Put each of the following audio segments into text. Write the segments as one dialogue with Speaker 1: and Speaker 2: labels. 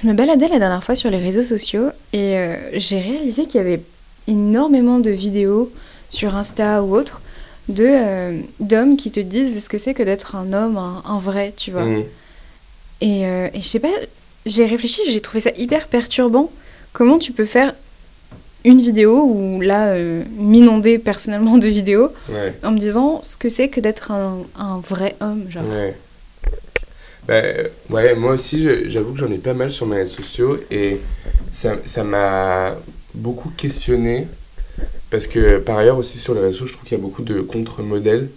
Speaker 1: je me baladais la dernière fois sur les réseaux sociaux et euh, j'ai réalisé qu'il y avait énormément de vidéos sur Insta ou autre de euh, d'hommes qui te disent ce que c'est que d'être un homme, un, un vrai, tu vois.
Speaker 2: Mm.
Speaker 1: Et, euh, et je sais pas, j'ai réfléchi, j'ai trouvé ça hyper perturbant. Comment tu peux faire une vidéo ou là m'inonder personnellement de vidéos
Speaker 2: Ouais.
Speaker 1: en me disant ce que c'est que d'être un, un vrai homme, genre.
Speaker 2: Ouais. Bah, ouais, moi aussi, j'avoue que j'en ai pas mal sur mes réseaux sociaux et ça ça m'a beaucoup questionné parce que par ailleurs aussi sur les réseaux, je trouve qu'il y a beaucoup de contre-modèles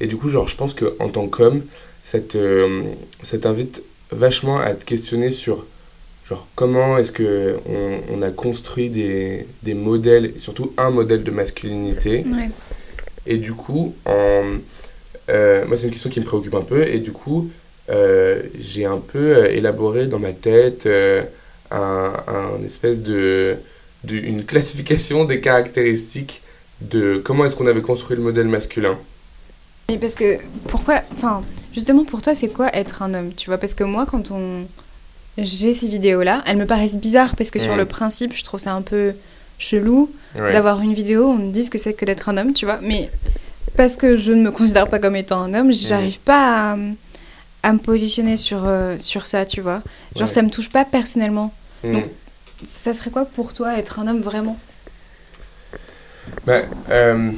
Speaker 2: et du coup, genre, je pense qu'en tant qu'homme, ça te, ça t'invite vachement à te questionner sur genre comment est-ce que on, on a construit des, des modèles, surtout un modèle de masculinité
Speaker 1: Ouais.
Speaker 2: et du coup, en, euh, moi, c'est une question qui me préoccupe un peu. Et du coup, j'ai un peu euh, élaboré dans ma tête euh, un, un espèce de, de- une classification des caractéristiques de comment est-ce qu'on avait construit le modèle masculin.
Speaker 1: Mais parce que, pourquoi, enfin, justement pour toi, c'est quoi être un homme, tu vois? Parce que moi, quand on. J'ai ces vidéos-là, elles me paraissent bizarres parce que sur
Speaker 2: Mhm.
Speaker 1: le principe, je trouve ça un peu chelou
Speaker 2: Ouais.
Speaker 1: d'avoir une vidéo où on me dit ce que c'est que d'être un homme, tu vois? Mais parce que je ne me considère pas comme étant un homme, j'arrive pas à, à me positionner sur, euh, sur ça, tu vois. Genre,
Speaker 2: Ouais.
Speaker 1: ça me touche pas personnellement.
Speaker 2: Mm.
Speaker 1: Donc, Ça serait quoi pour toi être un homme vraiment?
Speaker 2: Bah, euh,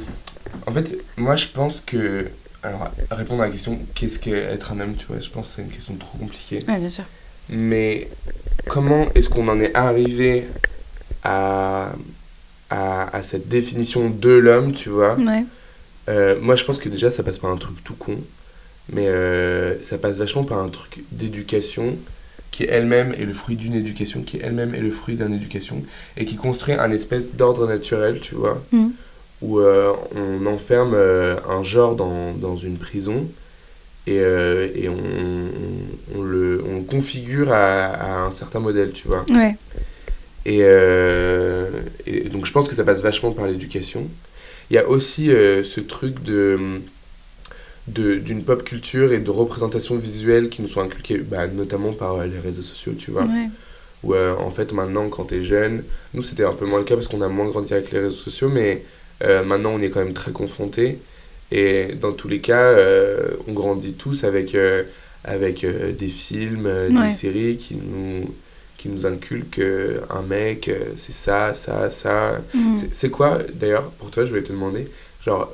Speaker 2: en fait, moi, je pense que. Alors, répondre à la question qu'est-ce qu'être un homme, tu vois, je pense que c'est une question trop compliquée.
Speaker 1: Ouais, bien sûr.
Speaker 2: Mais comment est-ce qu'on en est arrivé à, à, à cette définition de l'homme, tu vois?
Speaker 1: Ouais.
Speaker 2: Euh, Moi, je pense que déjà, ça passe par un truc tout con, mais euh, ça passe vachement par un truc d'éducation qui elle-même est le fruit d'une éducation, qui elle-même est le fruit d'une éducation, et qui construit un espèce d'ordre naturel, tu vois,
Speaker 1: Mhm.
Speaker 2: où euh, on enferme euh, un genre dans, dans une prison, et, et on, on, on le, on le configure à, à un certain modèle, tu vois.
Speaker 1: Ouais.
Speaker 2: Et, et donc je pense que ça passe vachement par l'éducation. Il y a aussi ce truc de- d'une pop culture et de représentation visuelle qui nous sont inculquées, bah, notamment par euh, les réseaux sociaux, tu vois.
Speaker 1: Ouais.
Speaker 2: Où euh, en fait maintenant quand t'es jeune, nous c'était un peu moins le cas parce qu'on a moins grandi avec les réseaux sociaux, mais euh, maintenant on est quand même très confrontés. Et dans tous les cas, on grandit tous avec, avec des films,
Speaker 1: Ouais.
Speaker 2: des séries qui nous, qui nous inculquent un mec, c'est ça, ça, ça.
Speaker 1: Mhm.
Speaker 2: C'est- quoi, d'ailleurs, pour toi, je voulais te demander, genre,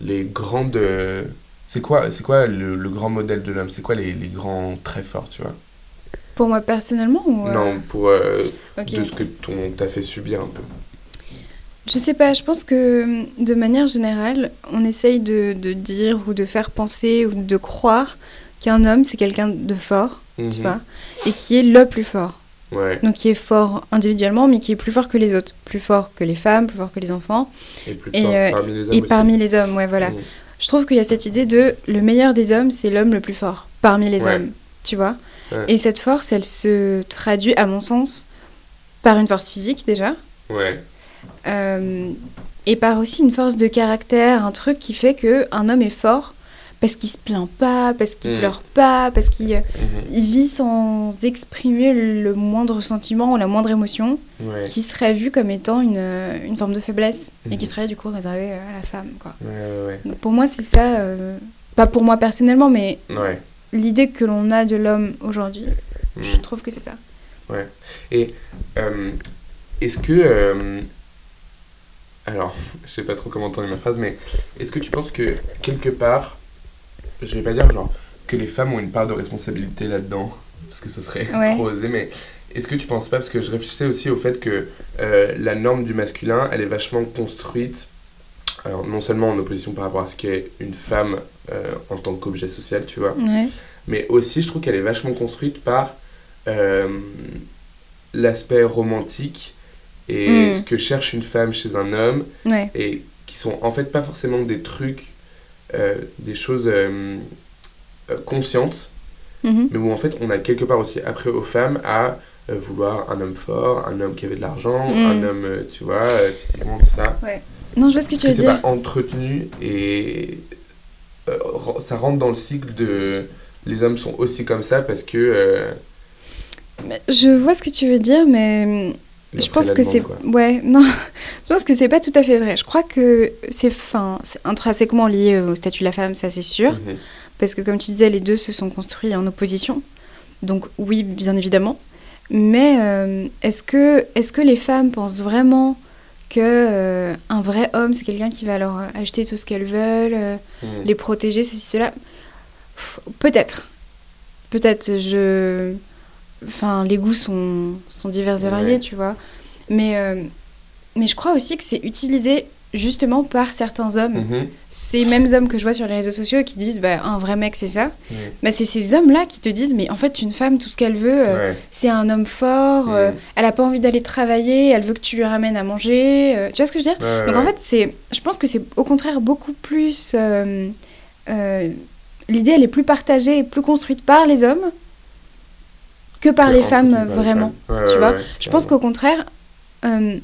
Speaker 2: les grandes... euh, c'est quoi, c'est quoi le, le grand modèle de l'homme? C'est quoi les, les grands traits forts, tu vois?
Speaker 1: Pour moi personnellement ou. euh,
Speaker 2: Non, pour... euh,
Speaker 1: ok.
Speaker 2: de ce que ton t'a fait subir un peu.
Speaker 1: Je sais pas, je pense que de manière générale, on essaye de, de dire ou de faire penser ou de croire qu'un homme, c'est quelqu'un de fort, tu
Speaker 2: Mhm.
Speaker 1: vois, et qui est le plus fort.
Speaker 2: Ouais,
Speaker 1: Donc qui est fort individuellement, mais qui est plus fort que les autres. Plus fort que les femmes, plus fort que les enfants,
Speaker 2: et plus
Speaker 1: Et,
Speaker 2: fort
Speaker 1: euh,
Speaker 2: parmi les hommes
Speaker 1: et
Speaker 2: aussi.
Speaker 1: parmi les hommes, ouais, voilà.
Speaker 2: Mhm.
Speaker 1: Je trouve qu'il y a cette idée de le meilleur des hommes, c'est l'homme le plus fort parmi les
Speaker 2: Ouais.
Speaker 1: hommes, tu vois.
Speaker 2: Ouais.
Speaker 1: Et cette force, elle se traduit, à mon sens, par une force physique déjà,
Speaker 2: Ouais,
Speaker 1: euh, et par aussi une force de caractère, un truc qui fait que un homme est fort parce qu'il se plaint pas, parce qu'il
Speaker 2: Mm.
Speaker 1: pleure pas, parce qu'il euh,
Speaker 2: mhm,
Speaker 1: il vit sans exprimer le moindre sentiment ou la moindre émotion,
Speaker 2: ouais,
Speaker 1: qui serait vu comme étant une, euh, une forme de faiblesse et qui
Speaker 2: Mhm.
Speaker 1: serait du coup réservée euh, à la femme, quoi.
Speaker 2: ouais, ouais,
Speaker 1: pour moi, c'est ça, euh, pas pour moi personnellement, mais
Speaker 2: ouais, ouais.
Speaker 1: l'idée que l'on a de l'homme aujourd'hui, je
Speaker 2: Mhm.
Speaker 1: trouve que c'est ça.
Speaker 2: Et euh, est-ce que... euh, alors, je sais pas trop comment tourner ma phrase, mais est-ce que tu penses que quelque part, je vais pas dire genre que les femmes ont une part de responsabilité là-dedans, parce que ce serait
Speaker 1: Ouais.
Speaker 2: trop osé, mais est-ce que tu penses pas, parce que je réfléchissais aussi au fait que euh, la norme du masculin, elle est vachement construite, alors non seulement en opposition par rapport à ce qu'est une femme euh, en tant qu'objet social, tu vois,
Speaker 1: Ouais.
Speaker 2: mais aussi je trouve qu'elle est vachement construite par euh, l'aspect romantique et
Speaker 1: Mm.
Speaker 2: ce que cherche une femme chez un homme
Speaker 1: Ouais.
Speaker 2: et qui sont en fait pas forcément des trucs, des choses euh, euh, conscientes,
Speaker 1: Mhm.
Speaker 2: mais où en fait on a quelque part aussi appris aux femmes à euh, vouloir un homme fort, un homme qui avait de l'argent,
Speaker 1: Mm.
Speaker 2: un homme, euh, tu vois, euh, physiquement tout ça.
Speaker 1: Non, je vois ce que tu veux dire.
Speaker 2: pas entretenu et euh, ça rentre dans le cycle de les hommes sont aussi comme ça parce que euh,
Speaker 1: Mais Je vois ce que tu veux dire, mais je pense que c'est ouais non, je pense que c'est pas tout à fait vrai. Je crois que c'est fin, c'est intrinsèquement lié au statut de la femme, ça c'est sûr,
Speaker 2: Mhm.
Speaker 1: parce que comme tu disais, les deux se sont construits en opposition. Donc oui, bien évidemment. Mais euh, est-ce que est-ce que les femmes pensent vraiment que euh, un vrai homme c'est quelqu'un qui va leur acheter tout ce qu'elles veulent, euh,
Speaker 2: Mhm.
Speaker 1: les protéger, ceci, cela? Peut-être. Peut-être. Je. Enfin, les goûts sont, sont divers et variés,
Speaker 2: Ouais.
Speaker 1: tu vois. Mais, euh, mais je crois aussi que c'est utilisé justement par certains hommes.
Speaker 2: Mhm.
Speaker 1: Ces mêmes hommes que je vois sur les réseaux sociaux qui disent bah, un vrai mec, c'est ça. Bah, c'est ces hommes-là qui te disent mais en fait, une femme, tout ce qu'elle veut, euh,
Speaker 2: Ouais.
Speaker 1: c'est un homme fort, euh, elle a pas envie d'aller travailler, elle veut que tu lui ramènes à manger. euh, tu vois ce que je veux dire?
Speaker 2: Ouais,
Speaker 1: donc en fait, c'est, je pense que c'est au contraire beaucoup plus. L'idée, elle est plus partagée et plus construite par les hommes que par les femmes,
Speaker 2: les
Speaker 1: vraiment.
Speaker 2: femmes. Ouais,
Speaker 1: tu vois Je pense qu'au contraire, euh,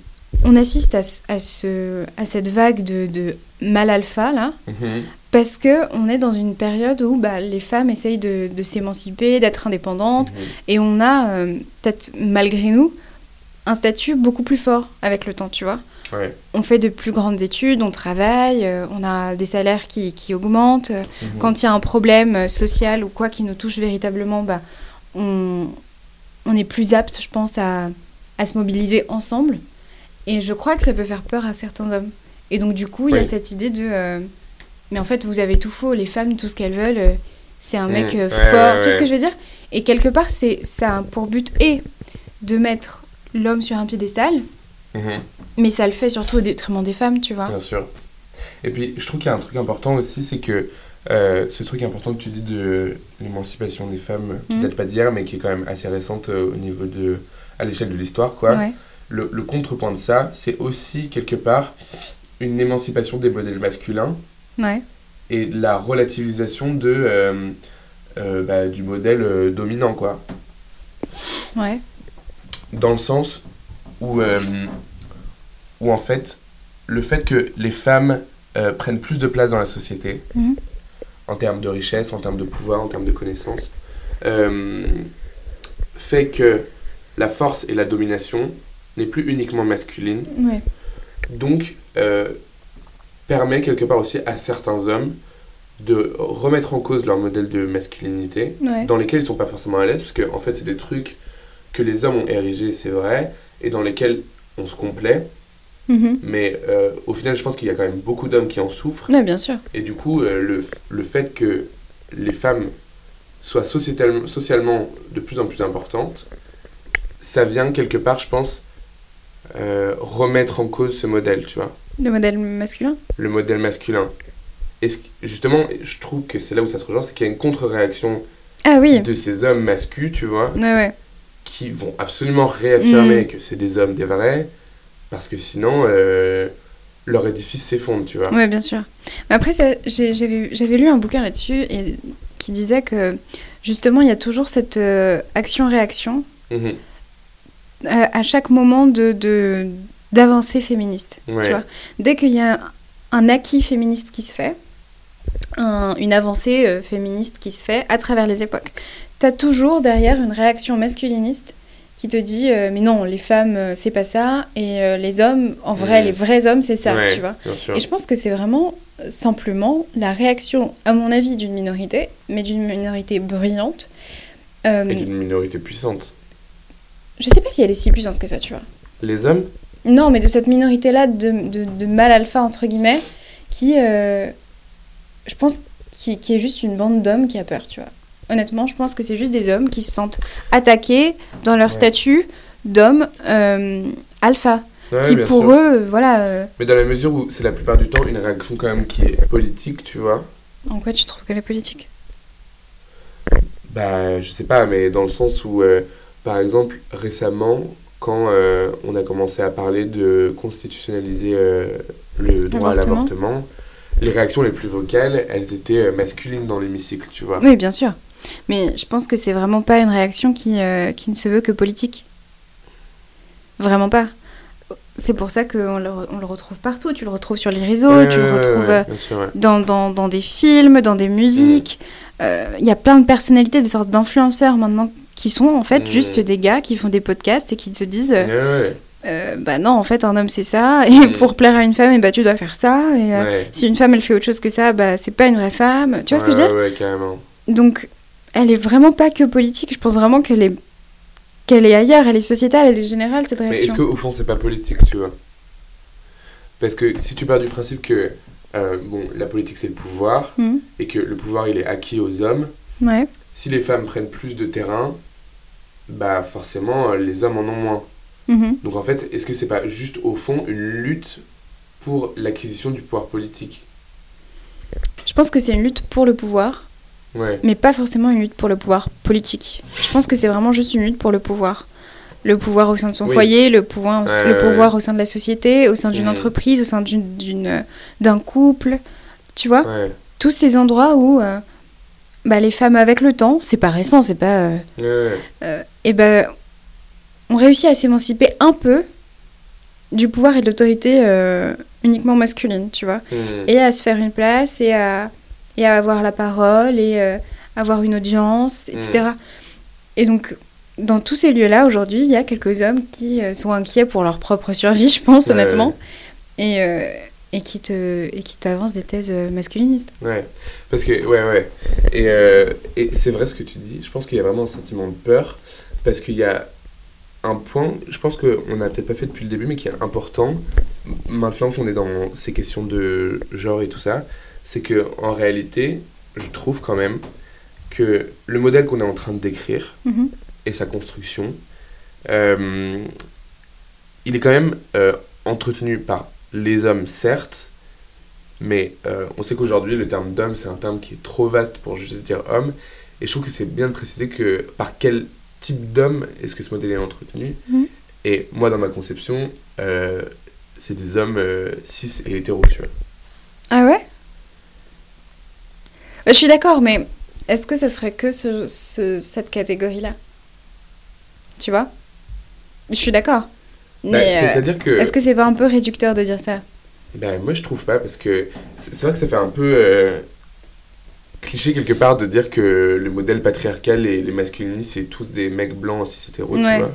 Speaker 1: on assiste à, ce- à, ce, à cette vague de, de mal alpha, là,
Speaker 2: Mhm.
Speaker 1: parce que on est dans une période où bah, les femmes essayent de, de s'émanciper, d'être indépendantes,
Speaker 2: Mhm.
Speaker 1: et on a, euh, peut-être malgré nous, un statut beaucoup plus fort avec le temps, tu vois
Speaker 2: Ouais.
Speaker 1: on fait de plus grandes études, on travaille, euh, on a des salaires qui, qui augmentent.
Speaker 2: Mhm.
Speaker 1: Quand il y a un problème social ou quoi qui nous touche véritablement, bah, on, on est plus apte, je pense, à, à se mobiliser ensemble. Et je crois que ça peut faire peur à certains hommes. Et donc, du coup, il y a cette idée de. euh, mais en fait, vous avez tout faux, les femmes, tout ce qu'elles veulent, euh, c'est un mec
Speaker 2: Mm.
Speaker 1: euh,
Speaker 2: Ouais,
Speaker 1: fort.
Speaker 2: ouais,
Speaker 1: Tu vois ce que je veux dire? Et quelque part, c'est ça a pour but et de mettre l'homme sur un piédestal,
Speaker 2: Mhm.
Speaker 1: mais ça le fait surtout au détriment des femmes, tu vois.
Speaker 2: Bien sûr. Et puis, je trouve qu'il y a un truc important aussi, c'est que euh, ce truc important que tu dis de l'émancipation des femmes, qui
Speaker 1: Mhm.
Speaker 2: date pas d'hier, mais qui est quand même assez récente euh, au niveau de. à l'échelle de l'histoire, quoi.
Speaker 1: Ouais.
Speaker 2: Le, le contrepoint de ça, c'est aussi, quelque part, une émancipation des modèles masculins
Speaker 1: Ouais.
Speaker 2: et la relativisation de, euh, bah, du modèle dominant, quoi.
Speaker 1: Ouais.
Speaker 2: dans le sens où, où en fait, le fait que les femmes prennent plus de place dans la société,
Speaker 1: Mhm.
Speaker 2: En termes de richesse, en termes de pouvoir, en termes de connaissances, euh, fait que la force et la domination n'est plus uniquement masculine,
Speaker 1: Ouais.
Speaker 2: donc euh, permet quelque part aussi à certains hommes de remettre en cause leur modèle de masculinité,
Speaker 1: Ouais.
Speaker 2: dans lesquels ils sont pas forcément à l'aise, parce que en fait c'est des trucs que les hommes ont érigés, c'est vrai, et dans lesquels on se complaît,
Speaker 1: Mhm.
Speaker 2: mais euh, au final je pense qu'il y a quand même beaucoup d'hommes qui en souffrent,
Speaker 1: Ouais, bien sûr.
Speaker 2: et du coup euh, le, le fait que les femmes soient sociétalement, socialement de plus en plus importantes, ça vient quelque part, je pense, euh, remettre en cause ce modèle, tu vois
Speaker 1: Le modèle masculin?
Speaker 2: Le modèle masculin. Et ce justement, je trouve que c'est là où ça se rejoint, c'est qu'il y a une contre-réaction
Speaker 1: Ah oui.
Speaker 2: de ces hommes masculins, tu vois,
Speaker 1: Ouais, ouais.
Speaker 2: qui vont absolument réaffirmer
Speaker 1: Mm.
Speaker 2: que c'est des hommes des vrais, parce que sinon, euh, leur édifice s'effondre, tu vois.
Speaker 1: Ouais, bien sûr. Mais après, j'avais lu un bouquin là-dessus qui disait que justement, il y a toujours cette euh, action-réaction
Speaker 2: Mhm.
Speaker 1: à, à chaque moment de de- d'avancée féministe.
Speaker 2: Ouais.
Speaker 1: Tu vois Dès qu'il y a un, un acquis féministe qui se fait, un- une avancée euh, féministe qui se fait à travers les époques, tu as toujours derrière une réaction masculiniste qui te dit euh, mais non, les femmes, euh, c'est pas ça, et euh, les hommes, en vrai,
Speaker 2: Mm.
Speaker 1: les vrais hommes, c'est ça,
Speaker 2: Ouais,
Speaker 1: tu vois. Et je pense que c'est vraiment simplement la réaction, à mon avis, d'une minorité, mais d'une minorité brillante.
Speaker 2: Et d'une minorité puissante.
Speaker 1: je sais pas si elle est si puissante que ça, tu vois.
Speaker 2: Les hommes?
Speaker 1: Non, mais de cette minorité-là de, de, de mal alpha, entre guillemets, qui, je pense, qui, qui est juste une bande d'hommes qui a peur, tu vois. Honnêtement, je pense que c'est juste des hommes qui se sentent attaqués dans leur
Speaker 2: Ouais.
Speaker 1: statut d'homme euh, alpha,
Speaker 2: Ouais,
Speaker 1: qui pour
Speaker 2: sûr.
Speaker 1: eux, voilà... euh,
Speaker 2: Mais dans la mesure où c'est la plupart du temps une réaction quand même qui est politique, tu vois.
Speaker 1: En quoi tu trouves que la politique?
Speaker 2: Bah, je sais pas, mais dans le sens où, euh, par exemple, récemment, quand euh, on a commencé à parler de constitutionnaliser euh, le droit à
Speaker 1: L'avortement.
Speaker 2: les réactions les plus vocales, elles étaient masculines dans l'hémicycle, tu vois.
Speaker 1: Oui, bien sûr. Mais je pense que c'est vraiment pas une réaction qui, euh, qui ne se veut que politique. Vraiment pas. C'est pour ça qu'on le, on le retrouve partout. Tu le retrouves sur les réseaux,
Speaker 2: Ouais,
Speaker 1: tu le retrouves
Speaker 2: ouais, sûr,
Speaker 1: dans, dans, dans des films, dans des musiques. Euh, Il y a plein de personnalités, des sortes d'influenceurs maintenant qui sont en fait
Speaker 2: Mm.
Speaker 1: juste des gars qui font des podcasts et qui se disent euh, euh, bah non, en fait, un homme c'est ça, et
Speaker 2: Mm.
Speaker 1: pour plaire à une femme, et bah tu dois faire ça, et euh,
Speaker 2: Ouais.
Speaker 1: si une femme elle fait autre chose que ça, bah c'est pas une vraie femme. Tu vois ce que je veux dire
Speaker 2: ouais, carrément.
Speaker 1: Donc, elle est vraiment pas que politique, je pense vraiment qu'elle est qu'elle est ailleurs, elle est sociétale, elle est générale cette
Speaker 2: Mais est-ce
Speaker 1: réaction.
Speaker 2: qu'au fond, c'est pas politique, tu vois? Parce que si tu pars du principe que euh, bon, la politique, c'est le pouvoir,
Speaker 1: Mhm.
Speaker 2: et que le pouvoir, il est acquis aux hommes,
Speaker 1: Ouais.
Speaker 2: si les femmes prennent plus de terrain, bah forcément, euh, les hommes en ont moins.
Speaker 1: Mhm.
Speaker 2: Donc en fait, est-ce que c'est pas juste au fond une lutte pour l'acquisition du pouvoir politique?
Speaker 1: Je pense que c'est une lutte pour le pouvoir,
Speaker 2: Ouais.
Speaker 1: mais pas forcément une lutte pour le pouvoir politique. Je pense que c'est vraiment juste une lutte pour le pouvoir. Le pouvoir au sein de son
Speaker 2: Oui.
Speaker 1: foyer, le pouvoir,
Speaker 2: Ouais,
Speaker 1: le
Speaker 2: ouais,
Speaker 1: pouvoir au sein de la société, au sein d'une
Speaker 2: Mhm.
Speaker 1: entreprise, au sein d'une- d'un couple. Tu vois? Tous ces endroits où euh, bah, les femmes, avec le temps, c'est pas récent, c'est pas. euh, euh, et ben, on réussit à s'émanciper un peu du pouvoir et de l'autorité euh, uniquement masculine, tu vois?
Speaker 2: Hmm.
Speaker 1: et à se faire une place et à, et à avoir la parole et euh, avoir une audience, etc. Et donc, dans tous ces lieux-là, aujourd'hui, il y a quelques hommes qui euh, sont inquiets pour leur propre survie, je pense,
Speaker 2: Ouais,
Speaker 1: honnêtement, et, euh, et qui te et qui t'avancent des thèses euh, masculinistes.
Speaker 2: Ouais, parce que, ouais, ouais. Et, et c'est vrai ce que tu dis. Je pense qu'il y a vraiment un sentiment de peur. Parce qu'il y a un point, je pense qu'on n'a peut-être pas fait depuis le début, mais qui est important, maintenant qu'on est dans ces questions de genre et tout ça, c'est que en réalité, je trouve quand même que le modèle qu'on est en train de décrire
Speaker 1: Mhm.
Speaker 2: et sa construction, euh, il est quand même euh, entretenu par les hommes, certes, mais euh, on sait qu'aujourd'hui, le terme d'homme, c'est un terme qui est trop vaste pour juste dire homme. Et je trouve que c'est bien de préciser que par quel type d'homme est-ce que ce modèle est entretenu.
Speaker 1: Mhm.
Speaker 2: Et moi, dans ma conception, c'est des hommes cis et hétéros.
Speaker 1: Ah ouais? Je suis d'accord, mais est-ce que ça serait que ce- ce- cette catégorie-là? Tu vois? Je suis d'accord.
Speaker 2: Bah,
Speaker 1: Mais euh,
Speaker 2: C'est-à-dire que...
Speaker 1: est-ce que c'est pas un peu réducteur de dire ça?
Speaker 2: Ben, moi, je trouve pas, parce que c'est vrai que ça fait un peu euh, cliché quelque part de dire que le modèle patriarcal et les masculinistes, c'est tous des mecs blancs cis hétéros,
Speaker 1: Ouais.
Speaker 2: tu vois.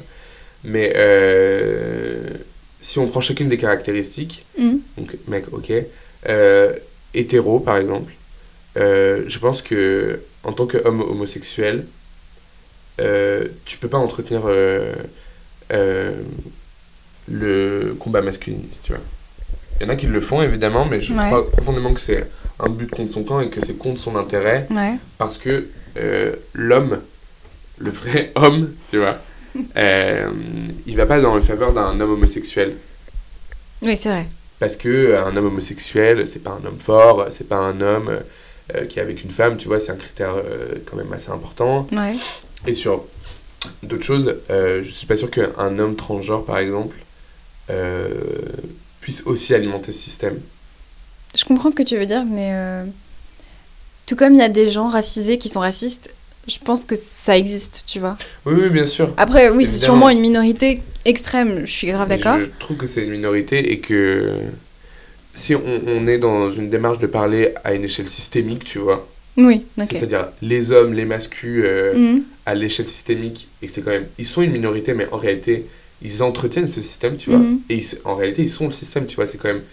Speaker 2: Mais euh, si on prend chacune des caractéristiques,
Speaker 1: Mhm.
Speaker 2: donc mec, ok, euh, hétéro par exemple, euh, je pense que en tant qu'homme homosexuel, euh, tu peux pas entretenir euh, euh, le combat masculiniste, tu vois. Il y en a qui le font évidemment, mais je
Speaker 1: Ouais.
Speaker 2: crois profondément que c'est un but contre son camp et que c'est contre son intérêt
Speaker 1: Ouais.
Speaker 2: parce que l'homme, le vrai homme, tu vois, il va pas dans le faveur d'un homme homosexuel.
Speaker 1: Oui, c'est vrai.
Speaker 2: Parce que un homme homosexuel, c'est pas un homme fort, c'est pas un homme qui est avec une femme, tu vois, c'est un critère euh, quand même assez important.
Speaker 1: Ouais.
Speaker 2: Et sur d'autres choses, euh, je suis pas sûr qu'un homme transgenre, par exemple, euh, puisse aussi alimenter ce système.
Speaker 1: Je comprends ce que tu veux dire, mais euh, tout comme il y a des gens racisés qui sont racistes, je pense que ça existe, tu vois.
Speaker 2: Oui, oui, bien sûr.
Speaker 1: Après, oui, c'est sûrement une minorité extrême, je suis grave d'accord.
Speaker 2: Je trouve que c'est une minorité et que si on, on est dans une démarche de parler à une échelle systémique, tu vois,
Speaker 1: Oui, ok.
Speaker 2: c'est-à-dire les hommes, les mascus euh,
Speaker 1: Mhm.
Speaker 2: à l'échelle systémique, et c'est quand même. Ils sont une minorité, mais en réalité, ils entretiennent ce système, tu vois.
Speaker 1: Mhm.
Speaker 2: Et ils- en réalité, ils sont le système, tu vois. C'est quand même,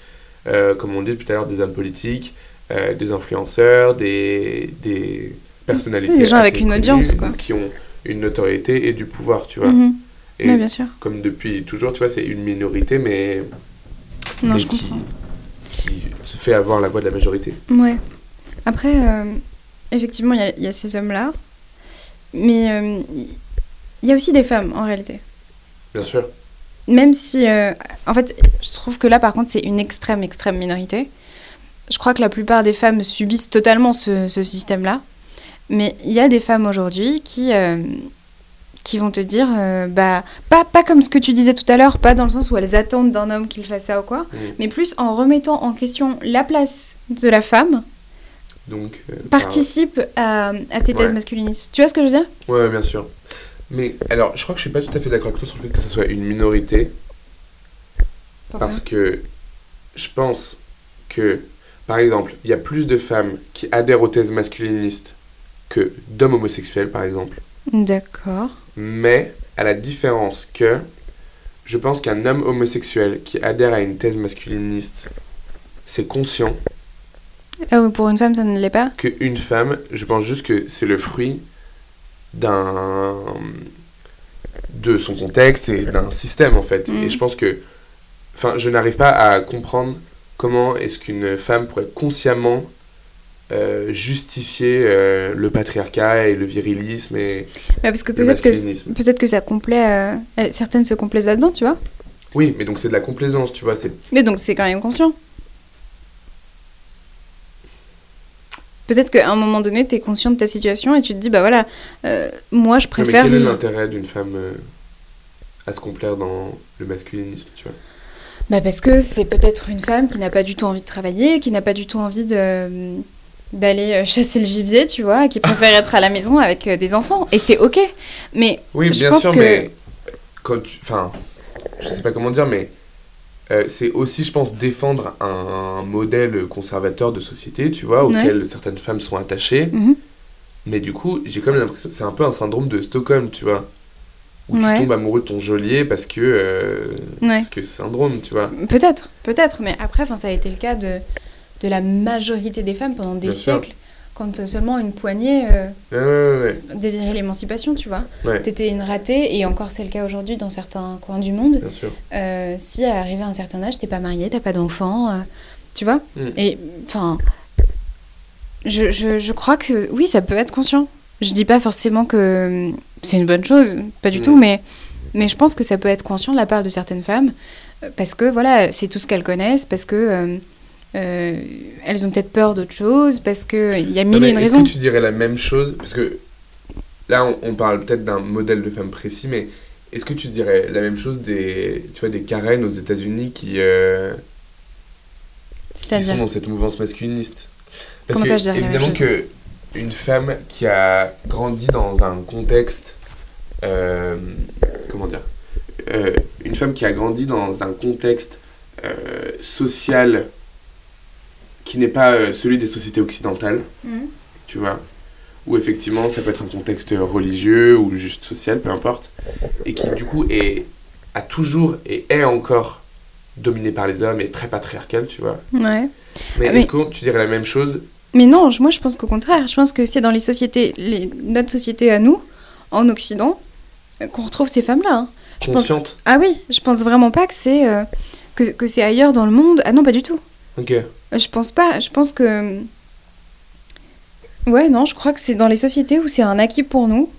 Speaker 2: euh, comme on dit tout à l'heure, des hommes politiques, euh, des influenceurs, des, des personnalités.
Speaker 1: Des gens avec une audience, quoi.
Speaker 2: Qui ont une notoriété et du pouvoir, tu vois.
Speaker 1: Mhm.
Speaker 2: Et
Speaker 1: Ouais, bien sûr.
Speaker 2: comme depuis toujours, tu vois, c'est une minorité, mais,
Speaker 1: Non,
Speaker 2: mais
Speaker 1: je
Speaker 2: qui,
Speaker 1: comprends.
Speaker 2: Qui se fait avoir la voix de la majorité.
Speaker 1: Ouais. Après, euh, effectivement, il y a- il y, a ces hommes-là. Mais euh, il y a aussi des femmes, en réalité.
Speaker 2: Bien sûr.
Speaker 1: Même si. euh, en fait, je trouve que là, par contre, c'est une extrême, extrême minorité. Je crois que la plupart des femmes subissent totalement ce, ce système-là. Mais il y a des femmes aujourd'hui qui. Qui vont te dire, euh, bah, pas, pas comme ce que tu disais tout à l'heure, pas dans le sens où elles attendent d'un homme qu'il fasse ça ou quoi,
Speaker 2: Mm.
Speaker 1: mais plus en remettant en question la place de la femme,
Speaker 2: Donc, euh,
Speaker 1: participe à, à ces thèses
Speaker 2: Ouais.
Speaker 1: masculinistes. Tu vois ce que je veux dire?
Speaker 2: Ouais, bien sûr. Mais alors, je crois que je suis pas tout à fait d'accord avec toi sur le fait que ce soit une minorité, parce que je pense que, par exemple, il y a plus de femmes qui adhèrent aux thèses masculinistes que d'hommes homosexuels, par exemple.
Speaker 1: D'accord.
Speaker 2: Mais, à la différence que je pense qu'un homme homosexuel qui adhère à une thèse masculiniste, c'est conscient
Speaker 1: Ah, pour une femme, ça ne l'est pas
Speaker 2: qu'une femme, je pense juste que c'est le fruit d'un de son contexte et d'un système en fait.
Speaker 1: Mm.
Speaker 2: Et je pense que, enfin, je n'arrive pas à comprendre comment est-ce qu'une femme pourrait consciemment euh, justifier euh, le patriarcat et le virilisme et
Speaker 1: Ouais, Parce que
Speaker 2: Le
Speaker 1: peut-être que,
Speaker 2: masculinisme.
Speaker 1: peut que ça complaît. euh, certaines se complaisent là-dedans, tu vois.
Speaker 2: oui, mais donc c'est de la complaisance, tu vois. C'est
Speaker 1: Mais donc c'est quand même conscient. Peut-être qu'à un moment donné, tu es conscient de ta situation et tu te dis, bah voilà, moi je
Speaker 2: Non, mais
Speaker 1: préfère
Speaker 2: quel est l'intérêt d'une femme à se complaire dans le masculinisme, tu vois?
Speaker 1: Bah parce que c'est peut-être une femme qui n'a pas du tout envie de travailler, qui n'a pas du tout envie de d'aller euh, chasser le gibier, tu vois, qui préfère être à la maison avec euh, des enfants. Et c'est ok. Mais
Speaker 2: Oui,
Speaker 1: Je
Speaker 2: bien
Speaker 1: pense
Speaker 2: sûr,
Speaker 1: que-
Speaker 2: mais quand tu, enfin, je sais pas comment dire, mais euh, c'est aussi, je pense, défendre un, modèle conservateur de société, tu vois, auquel certaines femmes sont attachées.
Speaker 1: Mhm.
Speaker 2: Mais du coup, j'ai comme l'impression, c'est un peu un syndrome de Stockholm, tu vois, où
Speaker 1: Ouais.
Speaker 2: tu tombes amoureux de ton geôlier parce que, euh,
Speaker 1: ouais.
Speaker 2: parce que c'est syndrome, tu vois.
Speaker 1: Peut-être, peut-être, mais après, ça a été le cas de, de la majorité des femmes pendant des
Speaker 2: Bien sûr.
Speaker 1: siècles, quand seulement une poignée euh,
Speaker 2: Ouais, ouais, ouais,
Speaker 1: désirait l'émancipation, tu vois.
Speaker 2: ouais,
Speaker 1: T'étais une ratée, et encore c'est le cas aujourd'hui dans certains coins du monde.
Speaker 2: bien sûr.
Speaker 1: Euh, si arrivé à un certain âge, t'es pas marié, t'as pas d'enfant, euh, tu vois.
Speaker 2: Mm.
Speaker 1: Et enfin, je, je, je crois que oui, ça peut être conscient. Je dis pas forcément que hum, c'est une bonne chose, pas du
Speaker 2: Mm.
Speaker 1: tout, mais, mais je pense que ça peut être conscient de la part de certaines femmes, euh, parce que voilà, c'est tout ce qu'elles connaissent, parce que euh, euh, elles ont peut-être peur d'autre chose, parce qu'il y a mille et une
Speaker 2: Est-ce
Speaker 1: raisons.
Speaker 2: que tu dirais la même chose? Parce que là, on, on parle peut-être d'un modèle de femme précis, mais est-ce que tu dirais la même chose des, tu vois, des Karen aux États-Unis qui, euh, qui sont dans cette mouvance masculiniste? Parce
Speaker 1: Comment
Speaker 2: que,
Speaker 1: ça, je dirais la même
Speaker 2: évidemment
Speaker 1: chose?
Speaker 2: que une femme qui a grandi dans un contexte, euh, comment dire, euh, une femme qui a grandi dans un contexte euh, social qui n'est pas euh, celui des sociétés occidentales
Speaker 1: Mhm.
Speaker 2: tu vois, où effectivement ça peut être un contexte religieux ou juste social, peu importe, et qui du coup est, a toujours et est encore dominé par les hommes et très patriarcal, tu vois.
Speaker 1: ouais.
Speaker 2: Mais
Speaker 1: Ah, mais-
Speaker 2: est-ce que tu dirais la même chose?
Speaker 1: Mais non, moi je pense qu'au contraire, je pense que c'est dans les sociétés, les, notre société à nous, en Occident, euh, qu'on retrouve ces femmes-là. hein. Je pense-
Speaker 2: Consciente
Speaker 1: Ah oui, je pense vraiment pas que c'est euh, que, que c'est ailleurs dans le monde. Ah non, pas du tout.
Speaker 2: Ok.
Speaker 1: Euh, Je pense pas. Je pense que ouais, non, je crois que c'est dans les sociétés où c'est un acquis pour nous.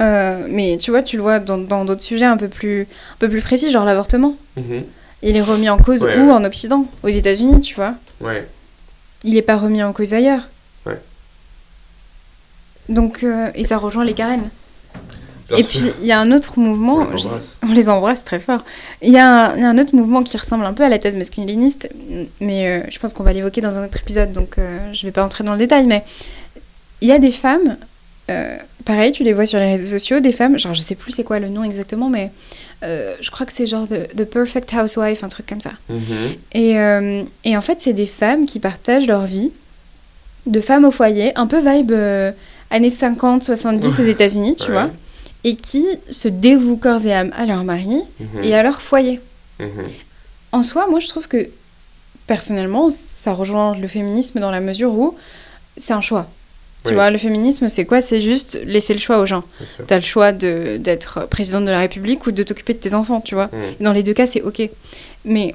Speaker 1: Euh, mais tu vois, tu le vois dans dans d'autres sujets un peu plus un peu plus précis, genre l'avortement.
Speaker 2: Mhm.
Speaker 1: Il est remis en cause
Speaker 2: Ouais,
Speaker 1: où
Speaker 2: ouais.
Speaker 1: en Occident, aux États-Unis, tu vois.
Speaker 2: Ouais.
Speaker 1: Il n'est pas remis en cause ailleurs.
Speaker 2: Ouais.
Speaker 1: Donc, euh, et ça rejoint les Karen. Et puis, il y a un autre mouvement.
Speaker 2: On les
Speaker 1: sais-
Speaker 2: embrasse.
Speaker 1: on les embrasse très fort. Il y, a un- il y a un autre mouvement qui ressemble un peu à la thèse masculiniste, mais euh, je pense qu'on va l'évoquer dans un autre épisode, donc euh, je vais pas entrer dans le détail. Mais il y a des femmes, euh, pareil, tu les vois sur les réseaux sociaux, des femmes, genre je sais plus c'est quoi le nom exactement, mais je crois que c'est genre the, the Perfect Housewife, un truc comme ça.
Speaker 2: Mhm.
Speaker 1: Et, et en fait, c'est des femmes qui partagent leur vie de femmes au foyer, un peu vibe années 50, 70 aux États-Unis, tu
Speaker 2: Ouais.
Speaker 1: vois, et qui se dévouent corps et âme à leur mari
Speaker 2: Mhm.
Speaker 1: et à leur foyer.
Speaker 2: Mhm.
Speaker 1: En soi, moi, je trouve que personnellement, ça rejoint le féminisme dans la mesure où c'est un choix. Tu
Speaker 2: Oui.
Speaker 1: vois, le féminisme, c'est quoi? C'est juste laisser le choix aux gens.
Speaker 2: Sûr.
Speaker 1: T'as le choix d'être présidente de la République ou de t'occuper de tes enfants, tu vois.
Speaker 2: Mhm.
Speaker 1: Dans les deux cas, c'est OK. Mais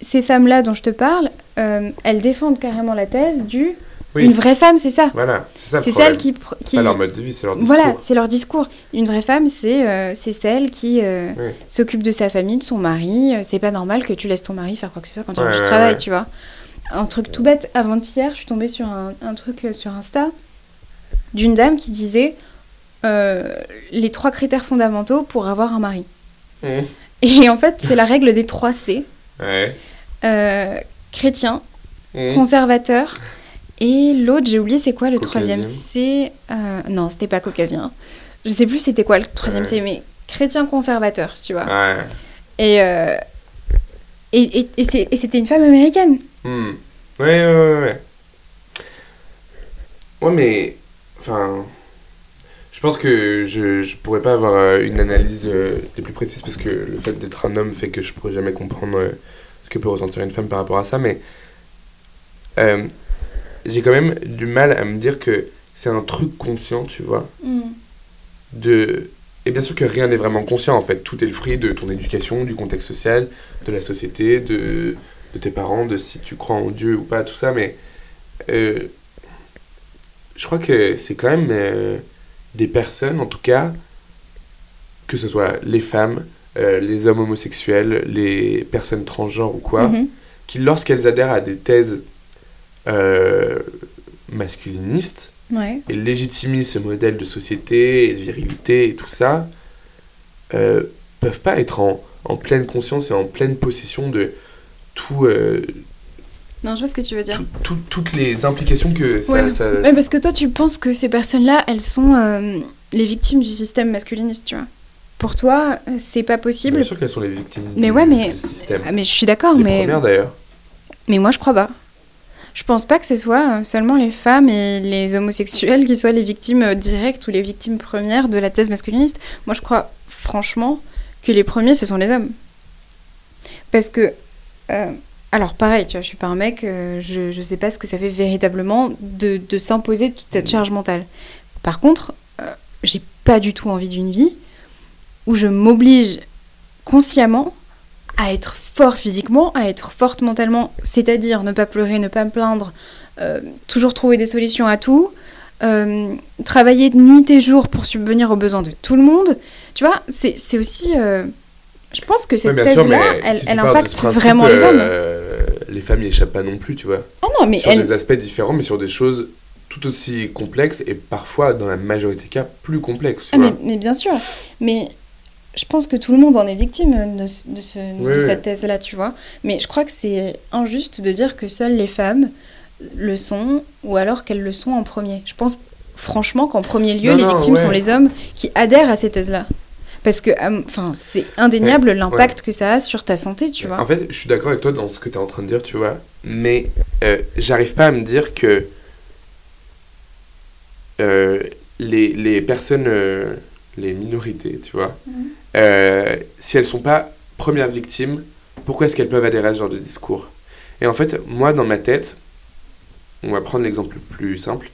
Speaker 1: ces femmes-là dont je te parle, euh, elles défendent carrément la thèse du...
Speaker 2: Oui.
Speaker 1: Une vraie femme, c'est ça.
Speaker 2: Voilà, c'est
Speaker 1: celle qui... qui...
Speaker 2: Pas leur mode de vie, c'est leur discours.
Speaker 1: Voilà, c'est leur discours. Une vraie femme, c'est euh, celle qui euh,
Speaker 2: Oui.
Speaker 1: s'occupe de sa famille, de son mari. Euh, C'est pas normal que tu laisses ton mari faire quoi que ce soit quand tu
Speaker 2: Ouais,
Speaker 1: rentres du
Speaker 2: ouais,
Speaker 1: travail,
Speaker 2: ouais.
Speaker 1: tu vois. Un truc tout bête, avant-hier, je suis tombée sur un, un truc euh, sur Insta d'une dame qui disait les trois critères fondamentaux pour avoir un mari.
Speaker 2: Mhm.
Speaker 1: Et en fait, c'est la règle des trois C. Chrétien,
Speaker 2: Mhm.
Speaker 1: conservateur, et l'autre, j'ai oublié c'est quoi le troisième
Speaker 2: Caucasien.
Speaker 1: C euh, Non, c'était pas caucasien. Je sais plus c'était quoi le troisième
Speaker 2: Ouais.
Speaker 1: C, mais chrétien conservateur, tu vois.
Speaker 2: Ouais.
Speaker 1: Et, euh, et, et, c'est- c'était une femme américaine.
Speaker 2: Hmm. Ouais, ouais, ouais, ouais. Ouais, mais. Enfin. Je pense que je, je pourrais pas avoir euh, une analyse euh, des plus précise parce que le fait d'être un homme fait que je pourrais jamais comprendre euh, ce que peut ressentir une femme par rapport à ça, mais euh, j'ai quand même du mal à me dire que c'est un truc conscient, tu vois,
Speaker 1: Mm.
Speaker 2: de... Et bien sûr que rien n'est vraiment conscient, en fait. Tout est le fruit de ton éducation, du contexte social, de la société, de, de tes parents, de si tu crois en Dieu ou pas, tout ça, mais... euh, je crois que c'est quand même euh, des personnes, en tout cas, que ce soit les femmes, euh, les hommes homosexuels, les personnes transgenres ou quoi,
Speaker 1: Mhm.
Speaker 2: qui, lorsqu'elles adhèrent à des thèses euh, masculinistes,
Speaker 1: Ouais.
Speaker 2: et légitimisent ce modèle de société, et de virilité et tout ça, euh, peuvent pas être en, en pleine conscience et en pleine possession de tout, euh,
Speaker 1: Non, je vois ce que tu veux dire.
Speaker 2: tout- tout- toutes les implications que ça...
Speaker 1: Ouais.
Speaker 2: ça-
Speaker 1: parce que toi, tu penses que ces personnes-là, elles sont euh, les victimes du système masculiniste, tu vois. Pour toi, c'est pas possible.
Speaker 2: Bien sûr qu'elles sont les victimes
Speaker 1: Mais
Speaker 2: du,
Speaker 1: ouais, mais-
Speaker 2: du système.
Speaker 1: Ah, mais je suis d'accord,
Speaker 2: les
Speaker 1: mais,
Speaker 2: premières d'ailleurs.
Speaker 1: mais moi, je crois pas. Je pense pas que ce soit euh, seulement les femmes et les homosexuels qui soient les victimes euh, directes ou les victimes premières de la thèse masculiniste. Moi, je crois franchement que les premiers, ce sont les hommes. Parce que. euh, alors, pareil, tu vois, je suis pas un mec, je, je sais pas ce que ça fait véritablement de, de s'imposer toute cette charge mentale. Par contre, euh, j'ai pas du tout envie d'une vie où je m'oblige consciemment à être fort physiquement, à être forte mentalement, c'est-à-dire ne pas pleurer, ne pas me plaindre, euh, toujours trouver des solutions à tout, euh, travailler de nuit et jour pour subvenir aux besoins de tout le monde. Tu vois, c'est c'est aussi... euh, je pense que cette
Speaker 2: sûr,
Speaker 1: thèse-là, elle,
Speaker 2: si
Speaker 1: impacte
Speaker 2: principe,
Speaker 1: vraiment les hommes.
Speaker 2: euh, les femmes n'y échappent pas non plus, tu vois.
Speaker 1: Ah non, mais
Speaker 2: sur
Speaker 1: elle...
Speaker 2: des aspects différents, mais sur des choses tout aussi complexes et parfois, dans la majorité des cas, plus complexes, tu
Speaker 1: Ah, mais, mais bien sûr, mais je pense que tout le monde en est victime de, ce- de, ce-
Speaker 2: Oui,
Speaker 1: de
Speaker 2: oui.
Speaker 1: cette thèse-là, tu vois. Mais je crois que c'est injuste de dire que seules les femmes le sont, ou alors qu'elles le sont en premier. Je pense franchement qu'en premier lieu,
Speaker 2: Non,
Speaker 1: les
Speaker 2: non,
Speaker 1: victimes
Speaker 2: ouais.
Speaker 1: sont les hommes qui adhèrent à ces thèses-là. Parce que, euh, enfin, c'est indéniable l'impact que ça a sur ta santé, tu vois.
Speaker 2: En fait, je suis d'accord avec toi dans ce que tu es en train de dire, tu vois, mais euh, j'arrive pas à me dire que euh, les, les personnes, euh, les minorités, tu vois,
Speaker 1: Mhm.
Speaker 2: Euh, si elles sont pas premières victimes, pourquoi est-ce qu'elles peuvent adhérer à ce genre de discours? Et en fait, moi, dans ma tête, on va prendre l'exemple le plus simple,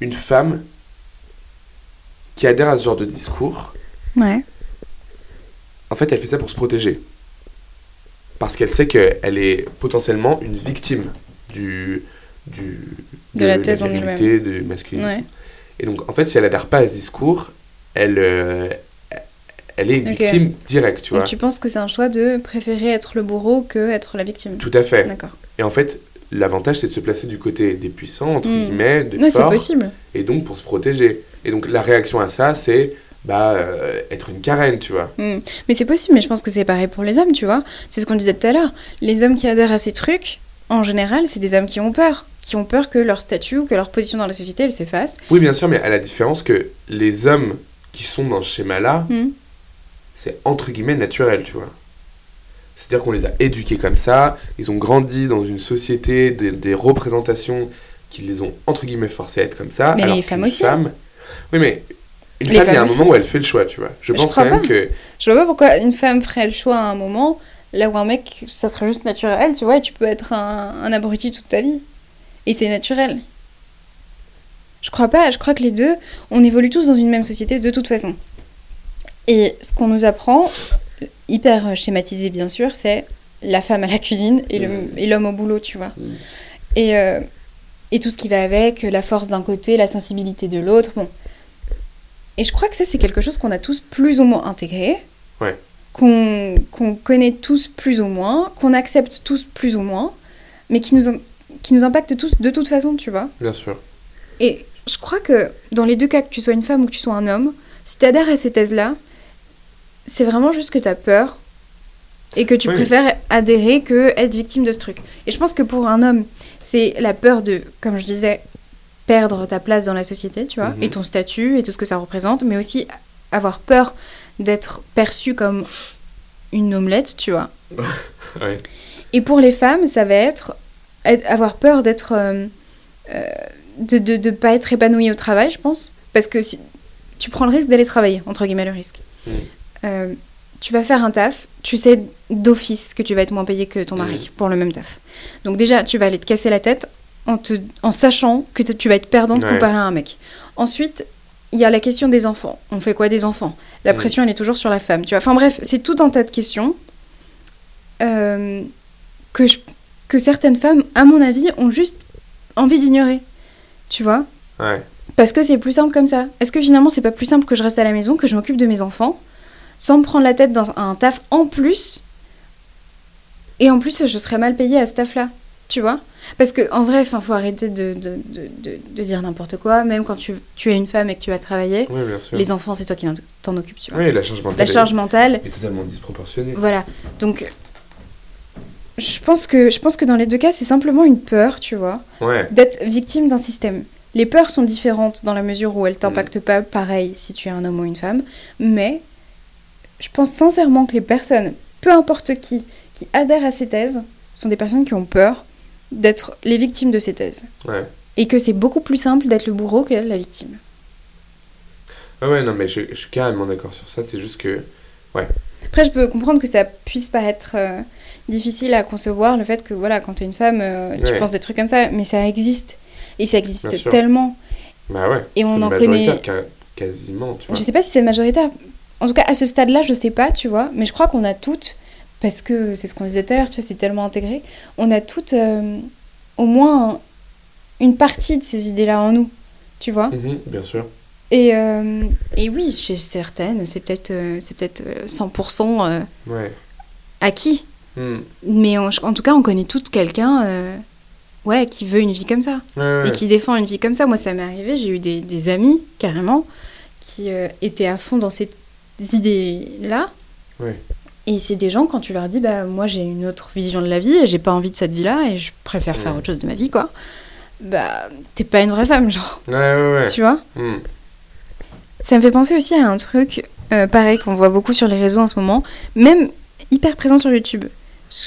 Speaker 2: une femme qui adhère à ce genre de discours,
Speaker 1: Ouais.
Speaker 2: en fait, elle fait ça pour se protéger. Parce qu'elle sait qu'elle est potentiellement une victime du, du,
Speaker 1: De la thèse en
Speaker 2: virilité, du masculinisme.
Speaker 1: Ouais.
Speaker 2: Et donc, en fait, si elle adhère pas à ce discours, elle, euh, elle est une
Speaker 1: Ok.
Speaker 2: victime directe, tu vois.
Speaker 1: Donc tu penses que c'est un choix de préférer être le bourreau que être la victime.
Speaker 2: Tout à fait.
Speaker 1: D'accord.
Speaker 2: Et en fait, l'avantage, c'est de se placer du côté des puissants, entre
Speaker 1: Mm.
Speaker 2: guillemets, des
Speaker 1: Ouais, c'est possible.
Speaker 2: et donc pour se protéger. Et donc, la réaction à ça, c'est bah, euh, être une carène, tu vois.
Speaker 1: Mm. Mais c'est possible, mais je pense que c'est pareil pour les hommes, tu vois. C'est ce qu'on disait tout à l'heure. Les hommes qui adhèrent à ces trucs, en général, c'est des hommes qui ont peur. Qui ont peur que leur statut ou que leur position dans la société, elle s'efface.
Speaker 2: Oui, bien sûr, mais à la différence que les hommes qui sont dans ce schéma-là,
Speaker 1: Mm.
Speaker 2: C'est entre guillemets naturel, tu vois. C'est-à-dire qu'on les a éduqués comme ça, ils ont grandi dans une société, des, des représentations qui les ont entre guillemets forcés à être comme ça.
Speaker 1: Mais
Speaker 2: alors
Speaker 1: les femmes aussi.
Speaker 2: femme- Oui, mais une
Speaker 1: Les
Speaker 2: femme, il y a un moment où elle fait le choix, tu vois. Je
Speaker 1: Je
Speaker 2: pense quand même
Speaker 1: pas.
Speaker 2: que.
Speaker 1: Je vois pas pourquoi une femme ferait le choix à un moment, là où un mec, ça serait juste naturel, tu vois, et tu peux être un, un abruti toute ta vie. Et c'est naturel. Je crois pas, je crois que les deux, on évolue tous dans une même société de toute façon. Et ce qu'on nous apprend, hyper schématisé bien sûr, c'est la femme à la cuisine et
Speaker 2: Mm.
Speaker 1: et l'homme au boulot, tu vois.
Speaker 2: Mm.
Speaker 1: Et, euh, et tout ce qui va avec, la force d'un côté, la sensibilité de l'autre, bon. Et je crois que ça, c'est quelque chose qu'on a tous plus ou moins intégré,
Speaker 2: Ouais.
Speaker 1: qu'on connaît tous plus ou moins, qu'on accepte tous plus ou moins, mais qui nous, in- qui nous impacte tous de toute façon, tu vois.
Speaker 2: Bien sûr.
Speaker 1: Et je crois que dans les deux cas, que tu sois une femme ou que tu sois un homme, si tu adhères à ces thèses-là, c'est vraiment juste que tu as peur et que tu
Speaker 2: Oui.
Speaker 1: préfères adhérer que être victime de ce truc. Et je pense que pour un homme, c'est la peur de, comme je disais, perdre ta place dans la société, tu vois,
Speaker 2: Mhm.
Speaker 1: et ton statut et tout ce que ça représente, mais aussi avoir peur d'être perçu comme une omelette, tu vois.
Speaker 2: Ouais.
Speaker 1: Et pour les femmes, ça va être, être- avoir peur d'être. euh, euh, de ne de, de pas être épanouie au travail, je pense. Parce que si, tu prends le risque d'aller travailler, entre guillemets, le risque.
Speaker 2: Mm.
Speaker 1: Euh, tu vas faire un taf, tu sais d'office que tu vas être moins payé que ton mari pour le même taf. Donc déjà, tu vas aller te casser la tête en, te, en sachant que tu vas être perdante
Speaker 2: Ouais.
Speaker 1: comparé à un mec. Ensuite, il y a la question des enfants. On fait quoi des enfants? La
Speaker 2: Mm.
Speaker 1: pression, elle est toujours sur la femme. Tu vois enfin bref, c'est tout un tas de questions euh, que, je- que certaines femmes, à mon avis, ont juste envie d'ignorer. Tu vois
Speaker 2: Ouais.
Speaker 1: parce que c'est plus simple comme ça. Est-ce que finalement c'est pas plus simple que je reste à la maison, que je m'occupe de mes enfants, sans me prendre la tête dans un taf en plus Et en plus, je serais mal payée à ce taf-là. Tu vois Parce que en vrai, il faut arrêter de, de, de, dire n'importe quoi. Même quand tu, tu es une femme et que tu vas travailler,
Speaker 2: Oui,
Speaker 1: les enfants, c'est toi qui t'en occupes. Tu vois
Speaker 2: Oui, la charge mentale.
Speaker 1: la charge mentale,
Speaker 2: est, est totalement disproportionnée.
Speaker 1: voilà. Donc, je pense que, je pense que dans les deux cas, c'est simplement une peur, tu vois
Speaker 2: Ouais.
Speaker 1: d'être victime d'un système. Les peurs sont différentes dans la mesure où elles t'impactent pas pareil si tu es un homme ou une femme, mais je pense sincèrement que les personnes, peu importe qui, qui adhèrent à ces thèses, sont des personnes qui ont peur d'être les victimes de ces thèses.
Speaker 2: Ouais.
Speaker 1: Et que c'est beaucoup plus simple d'être le bourreau que d'être la victime.
Speaker 2: Ouais, ouais, non, mais je, je suis carrément d'accord sur ça. C'est juste que.
Speaker 1: Après, je peux comprendre que ça puisse paraître euh, difficile à concevoir, le fait que, voilà, quand tu es une femme, euh, tu
Speaker 2: Ouais.
Speaker 1: penses des trucs comme ça, mais ça existe. Et ça existe tellement.
Speaker 2: Bah ouais.
Speaker 1: Et on en connaît-
Speaker 2: ca- Quasiment, tu vois.
Speaker 1: Je sais pas si c'est majoritaire. En tout cas, à ce stade-là, je sais pas, tu vois. Mais je crois qu'on a toutes, parce que c'est ce qu'on disait tout à l'heure, tu vois, c'est tellement intégré, on a toutes euh, au moins un- une partie de ces idées-là en nous, tu vois.
Speaker 2: Mhm, bien sûr.
Speaker 1: Et, euh, et oui, chez certaines, c'est peut-être euh, c'est peut-être euh, 100% euh,
Speaker 2: Ouais.
Speaker 1: acquis.
Speaker 2: Hmm.
Speaker 1: Mais en, en tout cas, on connaît toutes quelqu'un ouais, qui veut une vie comme ça.
Speaker 2: Ouais, ouais.
Speaker 1: et qui défend une vie comme ça. Moi, ça m'est arrivé, j'ai eu des, des amis, carrément, qui euh, étaient à fond dans ces idées-là.
Speaker 2: Ouais.
Speaker 1: Et c'est des gens, quand tu leur dis, bah, moi j'ai une autre vision de la vie et j'ai pas envie de cette vie-là et je préfère faire
Speaker 2: Ouais.
Speaker 1: autre chose de ma vie, quoi. Bah, t'es pas une vraie femme, genre.
Speaker 2: Ouais, ouais, ouais.
Speaker 1: Tu vois?
Speaker 2: Hmm.
Speaker 1: Ça me fait penser aussi à un truc, euh, pareil, qu'on voit beaucoup sur les réseaux en ce moment, même hyper présent sur YouTube.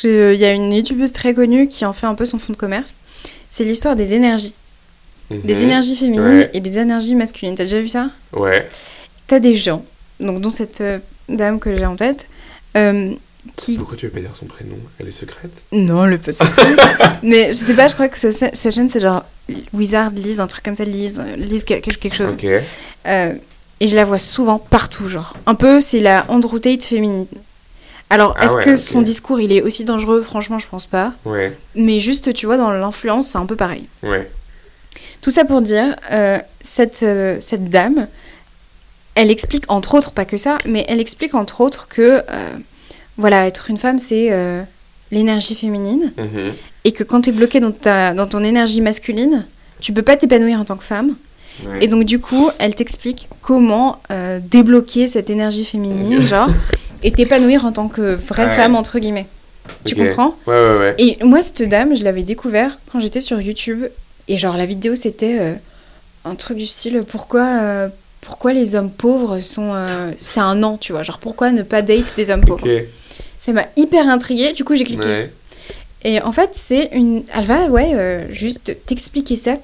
Speaker 1: Il y a une youtubeuse très connue qui en fait un peu son fond de commerce. C'est l'histoire des énergies. Des
Speaker 2: Mhm.
Speaker 1: énergies féminines et des énergies masculines. T'as déjà vu ça?
Speaker 2: Ouais.
Speaker 1: T'as des gens, donc dont cette euh, dame que j'ai en tête, euh, qui...
Speaker 2: Pourquoi tu veux pas dire son prénom? Elle est secrète?
Speaker 1: Non, le peu Mais je sais pas, je crois que sa, sa chaîne c'est genre Wizard Lise, un truc comme ça, Lise, Lise quelque, quelque chose.
Speaker 2: Ok.
Speaker 1: Euh, et je la vois souvent partout, genre. Un peu, c'est la Andrew Tate féminine. Alors,
Speaker 2: Ah
Speaker 1: est-ce
Speaker 2: ouais,
Speaker 1: que son discours, il est aussi dangereux? Franchement, je pense pas.
Speaker 2: Ouais.
Speaker 1: Mais juste, tu vois, dans l'influence, c'est un peu pareil.
Speaker 2: Ouais.
Speaker 1: Tout ça pour dire, euh, cette, euh, cette dame, elle explique entre autres, pas que ça, mais elle explique entre autres que, euh, voilà, être une femme, c'est euh, l'énergie féminine,
Speaker 2: Mhm.
Speaker 1: et que quand tu es bloqué dans, ta, dans ton énergie masculine, tu peux pas t'épanouir en tant que femme.
Speaker 2: Ouais.
Speaker 1: Et donc, du coup, elle t'explique comment euh, débloquer cette énergie féminine, genre, et t'épanouir en tant que vraie
Speaker 2: Ouais.
Speaker 1: femme, entre guillemets. Tu
Speaker 2: Ok.
Speaker 1: comprends?
Speaker 2: Ouais, ouais, ouais.
Speaker 1: et moi, cette dame, je l'avais découvert quand j'étais sur YouTube. Et genre, la vidéo, c'était un truc du style pourquoi, pourquoi les hommes pauvres sont. euh, c'est un an, tu vois. Genre, pourquoi ne pas date des hommes pauvres. Ça m'a hyper intriguée. Du coup, j'ai cliqué.
Speaker 2: Ouais.
Speaker 1: Et en fait, c'est une. Elle va, ouais, euh, juste t'expliquer ça,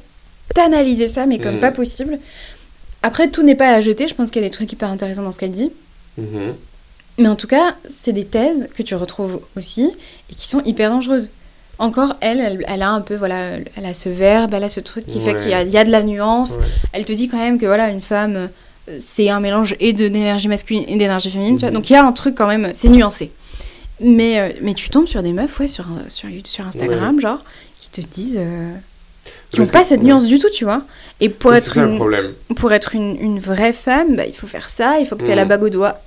Speaker 1: t'analyser ça, mais comme
Speaker 2: Mhm.
Speaker 1: pas possible. Après, tout n'est pas à jeter. Je pense qu'il y a des trucs hyper intéressants dans ce qu'elle dit.
Speaker 2: Mhm.
Speaker 1: Mais en tout cas, c'est des thèses que tu retrouves aussi et qui sont hyper dangereuses. Encore, elle, elle, elle a un peu, voilà, elle a ce verbe, elle a ce truc qui fait qu'il y a, il y a de la nuance.
Speaker 2: Ouais.
Speaker 1: Elle te dit quand même que, voilà, une femme, euh, c'est un mélange et de- d'énergie masculine et d'énergie féminine, tu vois.
Speaker 2: Mhm.
Speaker 1: Donc il y a un truc quand même, c'est nuancé. Mais, euh, mais tu tombes sur des meufs, ouais, sur, sur, sur Instagram, genre, qui te disent... euh, qui n'ont pas cette nuance du tout, tu vois. Et pour être une, pour être une, une vraie femme, bah, il faut faire ça, il faut que tu aies
Speaker 2: Mhm.
Speaker 1: la bague au doigt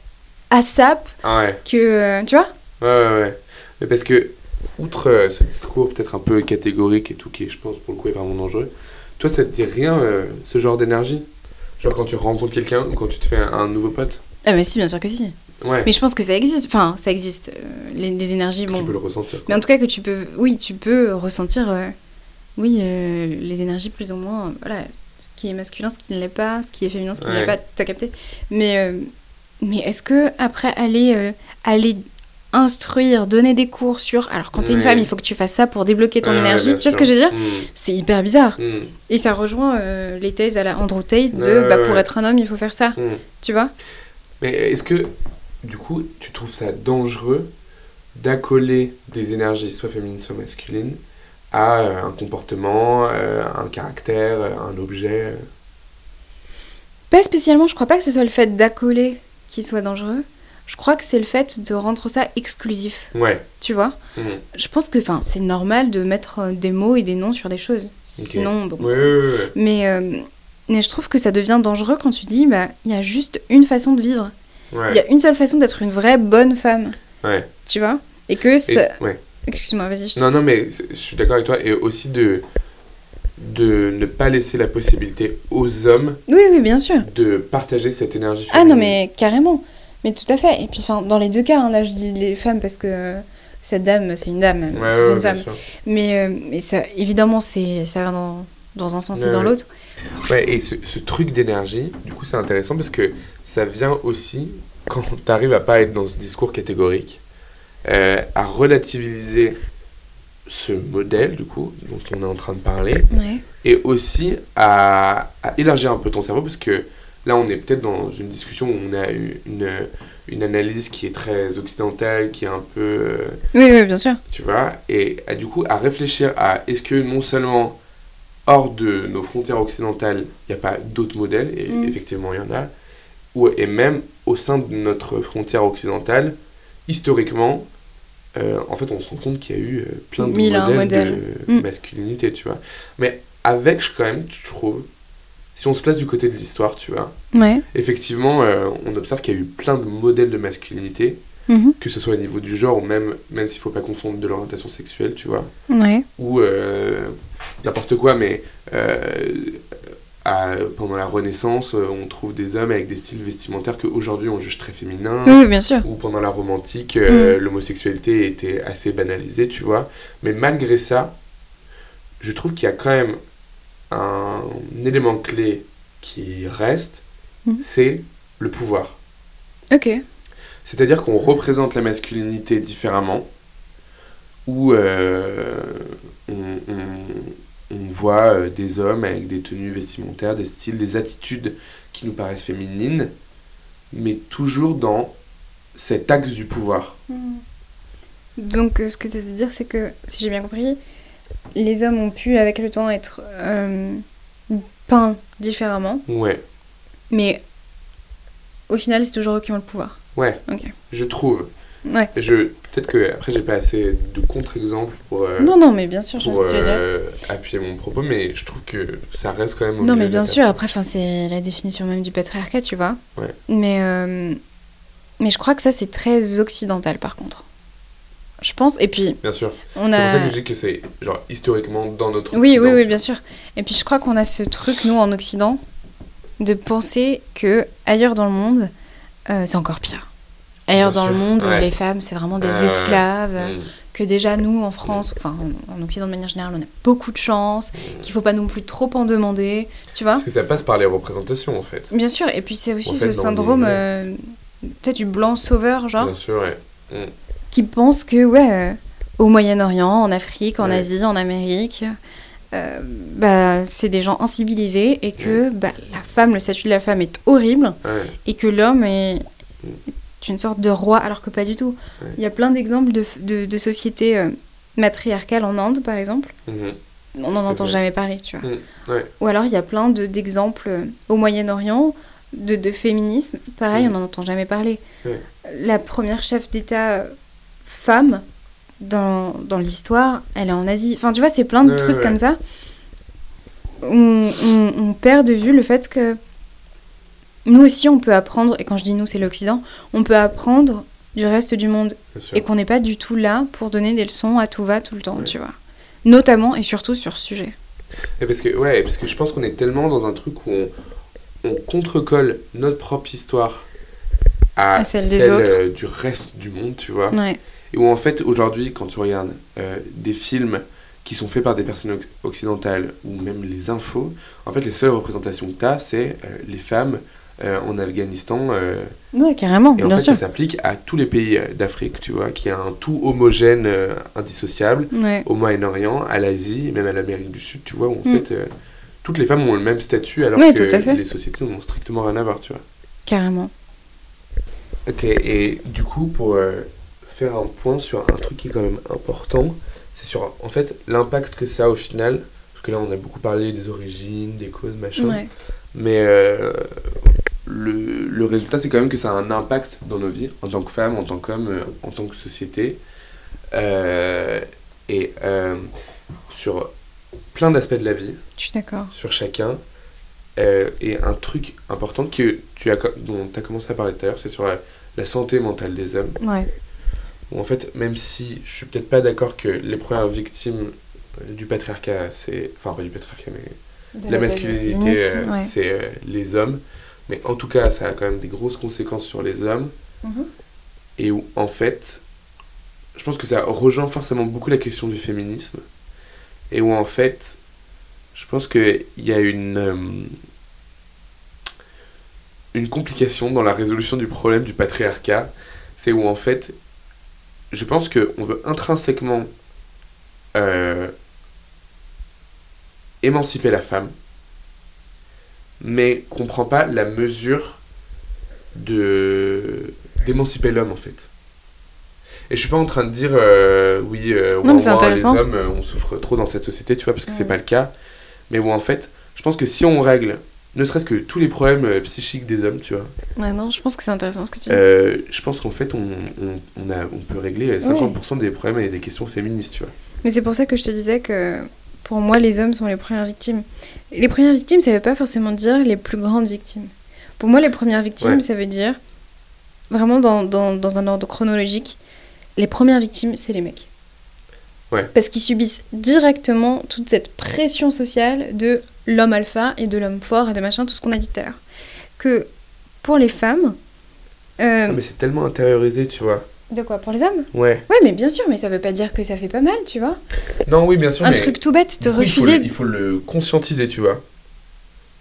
Speaker 1: à sap,
Speaker 2: Ah ouais.
Speaker 1: que... euh, tu vois
Speaker 2: Ouais, ouais, ouais. Mais parce que, outre euh, ce discours peut-être un peu catégorique et tout, qui, je pense, pour le coup, est vraiment dangereux, toi, ça te dit rien, euh, ce genre d'énergie? Genre quand tu rencontres quelqu'un ou quand tu te fais un, un nouveau pote?
Speaker 1: Ah mais si, bien sûr que si.
Speaker 2: Ouais.
Speaker 1: Mais je pense que ça existe. Enfin, ça existe. euh, les, énergies,
Speaker 2: que
Speaker 1: bon.
Speaker 2: Tu peux le ressentir. quoi.
Speaker 1: Mais en tout cas, que tu peux... Oui, tu peux ressentir... euh, oui, euh, les énergies plus ou moins... voilà, ce qui est masculin, ce qui ne l'est pas, ce qui est féminin, ce qui ne l'est pas. T'as capté Mais, mais est-ce que après aller, aller instruire, donner des cours sur. Alors, quand t'es une
Speaker 2: Ouais.
Speaker 1: femme, il faut que tu fasses ça pour débloquer ton énergie. Tu vois ce que je veux dire
Speaker 2: Mm,
Speaker 1: C'est hyper bizarre.
Speaker 2: mm,
Speaker 1: Et ça rejoint euh, les thèses à la Andrew Tate de bah, pour être un homme, il faut faire ça.
Speaker 2: mm.
Speaker 1: Tu vois
Speaker 2: Mais est-ce que, du coup, tu trouves ça dangereux d'accoler des énergies, soit féminines, soit masculines, à euh, un comportement, euh, un caractère, un objet
Speaker 1: Pas spécialement, je crois pas que ce soit le fait d'accoler qui soit dangereux. Je crois que c'est le fait de rendre ça exclusif.
Speaker 2: Ouais.
Speaker 1: Tu vois
Speaker 2: Mm.
Speaker 1: Je pense que c'est normal de mettre euh, des mots et des noms sur des choses. Sinon, bon.
Speaker 2: Ouais, ouais, ouais,
Speaker 1: Mais, euh, mais je trouve que ça devient dangereux quand tu dis, bah, il y a juste une façon de vivre.
Speaker 2: ouais.
Speaker 1: Il y a une seule façon d'être une vraie bonne femme.
Speaker 2: Ouais.
Speaker 1: Tu vois Et que ça...
Speaker 2: ouais.
Speaker 1: Excuse-moi, vas-y. je-
Speaker 2: Non, non, mais je suis d'accord avec toi. Et aussi de, de ne pas laisser la possibilité aux hommes
Speaker 1: Oui, oui, bien sûr.
Speaker 2: de partager cette énergie
Speaker 1: Ah non, mais carrément. Mais tout à fait. Et puis, enfin, dans les deux cas, hein, là, je dis les femmes parce que euh, cette dame, c'est une dame,
Speaker 2: Ouais,
Speaker 1: c'est
Speaker 2: ouais,
Speaker 1: une femme. Mais, euh, mais ça, évidemment, c'est, ça va dans, dans un sens et dans l'autre.
Speaker 2: Ouais, et ce, ce truc d'énergie, du coup, c'est intéressant parce que ça vient aussi, quand tu arrives à pas être dans ce discours catégorique, euh, à relativiser ce modèle, du coup, dont on est en train de parler, et aussi à, à élargir un peu ton cerveau parce que là, on est peut-être dans une discussion où on a eu une, une analyse qui est très occidentale, qui est un peu. euh,
Speaker 1: Oui, oui, bien sûr.
Speaker 2: tu vois, et à, du coup à réfléchir à est-ce que non seulement hors de nos frontières occidentales, il n'y a pas d'autres modèles, et
Speaker 1: Mm.
Speaker 2: effectivement il y en a, ou, et même au sein de notre frontière occidentale, historiquement, euh, en fait on se rend compte qu'il y a eu euh, plein de
Speaker 1: Mille
Speaker 2: modèles, de
Speaker 1: Mm.
Speaker 2: masculinité, tu vois. Mais avec, je- quand même, je trouve, si on se place du côté de l'histoire, tu vois,
Speaker 1: Ouais.
Speaker 2: effectivement, euh, on observe qu'il y a eu plein de modèles de masculinité,
Speaker 1: Mhm.
Speaker 2: que ce soit au niveau du genre ou même, même s'il faut pas confondre de l'orientation sexuelle, tu vois,
Speaker 1: Ouais.
Speaker 2: ou euh, n'importe quoi, mais euh, à- pendant la Renaissance, on trouve des hommes avec des styles vestimentaires qu'aujourd'hui on juge très féminins,
Speaker 1: Oui, oui, bien sûr.
Speaker 2: ou pendant la romantique,
Speaker 1: Mm.
Speaker 2: l'homosexualité était assez banalisée, tu vois, mais malgré ça, je trouve qu'il y a quand même un élément clé qui reste,
Speaker 1: Mm.
Speaker 2: c'est le pouvoir.
Speaker 1: Ok.
Speaker 2: C'est-à-dire qu'on représente la masculinité différemment, où euh, on, on- on voit euh, des hommes avec des tenues vestimentaires, des styles, des attitudes qui nous paraissent féminines, mais toujours dans cet axe du pouvoir.
Speaker 1: Donc, euh, ce que tu veux dire, c'est que, si j'ai bien compris, les hommes ont pu, avec le temps, être euh, peints différemment,
Speaker 2: Ouais,
Speaker 1: mais au final, c'est toujours eux qui ont le pouvoir.
Speaker 2: ouais,
Speaker 1: Ok.
Speaker 2: je trouve.
Speaker 1: Ouais.
Speaker 2: Je, peut-être que après j'ai pas assez de contre-exemples pour, euh,
Speaker 1: non, non, mais bien sûr, je
Speaker 2: pour
Speaker 1: vois ce que tu veux dire.
Speaker 2: euh, appuyer mon propos, mais je trouve que ça reste quand même. au
Speaker 1: Non, mais bien sûr, après, 'fin, c'est la définition même du patriarcat, tu vois.
Speaker 2: Ouais.
Speaker 1: Mais, euh, mais je crois que ça, c'est très occidental, par contre. Je pense, et puis,
Speaker 2: Bien sûr.
Speaker 1: on
Speaker 2: C'est pour ça
Speaker 1: a...
Speaker 2: que je dis que c'est genre historiquement dans notre
Speaker 1: Oui, oui,
Speaker 2: Occident,
Speaker 1: oui, bien sûr. Et puis, je crois qu'on a ce truc, nous, en Occident, de penser que ailleurs dans le monde, euh, c'est encore pire. Ailleurs
Speaker 2: Bien
Speaker 1: dans le monde,
Speaker 2: ouais.
Speaker 1: les femmes, c'est vraiment des esclaves.
Speaker 2: Mm.
Speaker 1: Que déjà, nous, en France, enfin, en, en Occident de manière générale, on a beaucoup de chance, qu'il faut pas non plus trop en demander, tu vois
Speaker 2: Parce que ça passe par les représentations en fait.
Speaker 1: Bien sûr, et puis c'est aussi
Speaker 2: En fait,
Speaker 1: ce syndrome,
Speaker 2: les-
Speaker 1: euh, peut-être du blanc sauveur, genre,
Speaker 2: Bien sûr, ouais.
Speaker 1: Qui pense que, ouais, euh, au Moyen-Orient, en Afrique, en
Speaker 2: Ouais.
Speaker 1: Asie, en Amérique, euh, bah, c'est des gens incivilisés et que bah, la femme, le statut de la femme est horrible
Speaker 2: Ouais.
Speaker 1: et que l'homme est, est une sorte de roi, alors que pas du tout. Il y a plein d'exemples de, de, de sociétés euh, matriarcales en Inde, par exemple.
Speaker 2: Mhm.
Speaker 1: On n'en entend jamais parler, tu vois.
Speaker 2: Mm.
Speaker 1: Ou alors il y a plein de- d'exemples au Moyen-Orient de, de féminisme. Pareil,
Speaker 2: Mm.
Speaker 1: on n'en entend jamais parler. La première chef d'État femme dans, dans l'histoire, elle est en Asie. Enfin, tu vois, c'est plein de
Speaker 2: Ouais,
Speaker 1: trucs
Speaker 2: ouais.
Speaker 1: comme ça. On, on- on perd de vue le fait que nous aussi, on peut apprendre, et quand je dis nous, c'est l'Occident, on peut apprendre du reste du monde et qu'on n'est pas du tout là pour donner des leçons à tout va tout le temps,
Speaker 2: Ouais.
Speaker 1: tu vois. Notamment et surtout sur ce sujet.
Speaker 2: Et parce que, ouais, parce que je pense qu'on est tellement dans un truc où on, on contrecolle notre propre histoire à,
Speaker 1: À celle des autres.
Speaker 2: euh, du reste du monde, tu vois.
Speaker 1: Ouais.
Speaker 2: Et où en fait, aujourd'hui, quand tu regardes euh, des films qui sont faits par des personnes oc- occidentales ou même les infos, en fait, les seules représentations que tu as, c'est euh, les femmes euh, en Afghanistan.
Speaker 1: Ouais, carrément,
Speaker 2: et en
Speaker 1: bien
Speaker 2: fait,
Speaker 1: sûr.
Speaker 2: ça s'applique à tous les pays d'Afrique, tu vois, qui a un tout homogène, indissociable,
Speaker 1: Ouais.
Speaker 2: au Moyen-Orient, à l'Asie, même à l'Amérique du Sud, tu vois, où en
Speaker 1: Mm.
Speaker 2: fait, toutes les femmes ont le même statut, alors
Speaker 1: Ouais,
Speaker 2: que les sociétés n'ont strictement rien à voir, tu vois.
Speaker 1: Carrément.
Speaker 2: Ok, et du coup, pour faire un point sur un truc qui est quand même important, c'est sur, en fait, l'impact que ça a au final, parce que là, on a beaucoup parlé des origines, des causes, machin,
Speaker 1: Ouais.
Speaker 2: mais euh, le, le résultat, c'est quand même que ça a un impact dans nos vies, en tant que femme, en tant qu'homme, euh, en tant que société, euh, et euh, sur plein d'aspects de la vie,
Speaker 1: Je suis d'accord.
Speaker 2: sur chacun. Euh, et un truc important que tu as, dont tu as commencé à parler tout à l'heure, c'est sur la, la santé mentale des hommes.
Speaker 1: Ouais.
Speaker 2: Où en fait, même si je suis peut-être pas d'accord que les premières victimes du patriarcat, c'est. Enfin, pas du patriarcat, mais
Speaker 1: De
Speaker 2: la masculinité, euh,
Speaker 1: ouais.
Speaker 2: c'est euh, les hommes. Mais en tout cas, ça a quand même des grosses conséquences sur les hommes.
Speaker 1: Mhm.
Speaker 2: Et où, en fait, je pense que ça rejoint forcément beaucoup la question du féminisme. Et où, en fait, je pense qu'il y a une, euh, une complication dans la résolution du problème du patriarcat. C'est où, en fait, je pense qu'on veut intrinsèquement euh, émanciper la femme, mais qu'on prend pas la mesure de d'émanciper l'homme en fait. Et je suis pas en train de dire euh, oui, euh,
Speaker 1: Non, c'est
Speaker 2: les hommes on souffre trop dans cette société, tu vois, parce que c'est
Speaker 1: Ouais.
Speaker 2: pas le cas. Mais où en fait, je pense que si on règle, ne serait-ce que tous les problèmes euh, psychiques des hommes, tu vois,
Speaker 1: Ouais, non, je pense que c'est intéressant ce que tu dis.
Speaker 2: euh, je pense qu'en fait on, on, on a, on peut régler euh, 50% des problèmes et des questions féministes, tu vois.
Speaker 1: Mais c'est pour ça que je te disais que pour moi, les hommes sont les premières victimes. Les premières victimes, ça veut pas forcément dire les plus grandes victimes. Pour moi, les premières victimes,
Speaker 2: Ouais.
Speaker 1: ça veut dire, vraiment dans, dans, dans un ordre chronologique, les premières victimes, c'est les mecs.
Speaker 2: Ouais.
Speaker 1: Parce qu'ils subissent directement toute cette pression sociale de l'homme alpha et de l'homme fort et de machin, tout ce qu'on a dit tout à l'heure. Que pour les femmes. euh,
Speaker 2: Ah, mais c'est tellement intériorisé, tu vois.
Speaker 1: De quoi Pour les hommes?
Speaker 2: Ouais.
Speaker 1: Ouais, mais bien sûr, mais ça veut pas dire que ça fait pas mal, tu vois.
Speaker 2: Non, oui, bien sûr,
Speaker 1: Un
Speaker 2: mais
Speaker 1: truc tout bête, te
Speaker 2: il faut
Speaker 1: refuser.
Speaker 2: le- il faut le conscientiser, tu vois.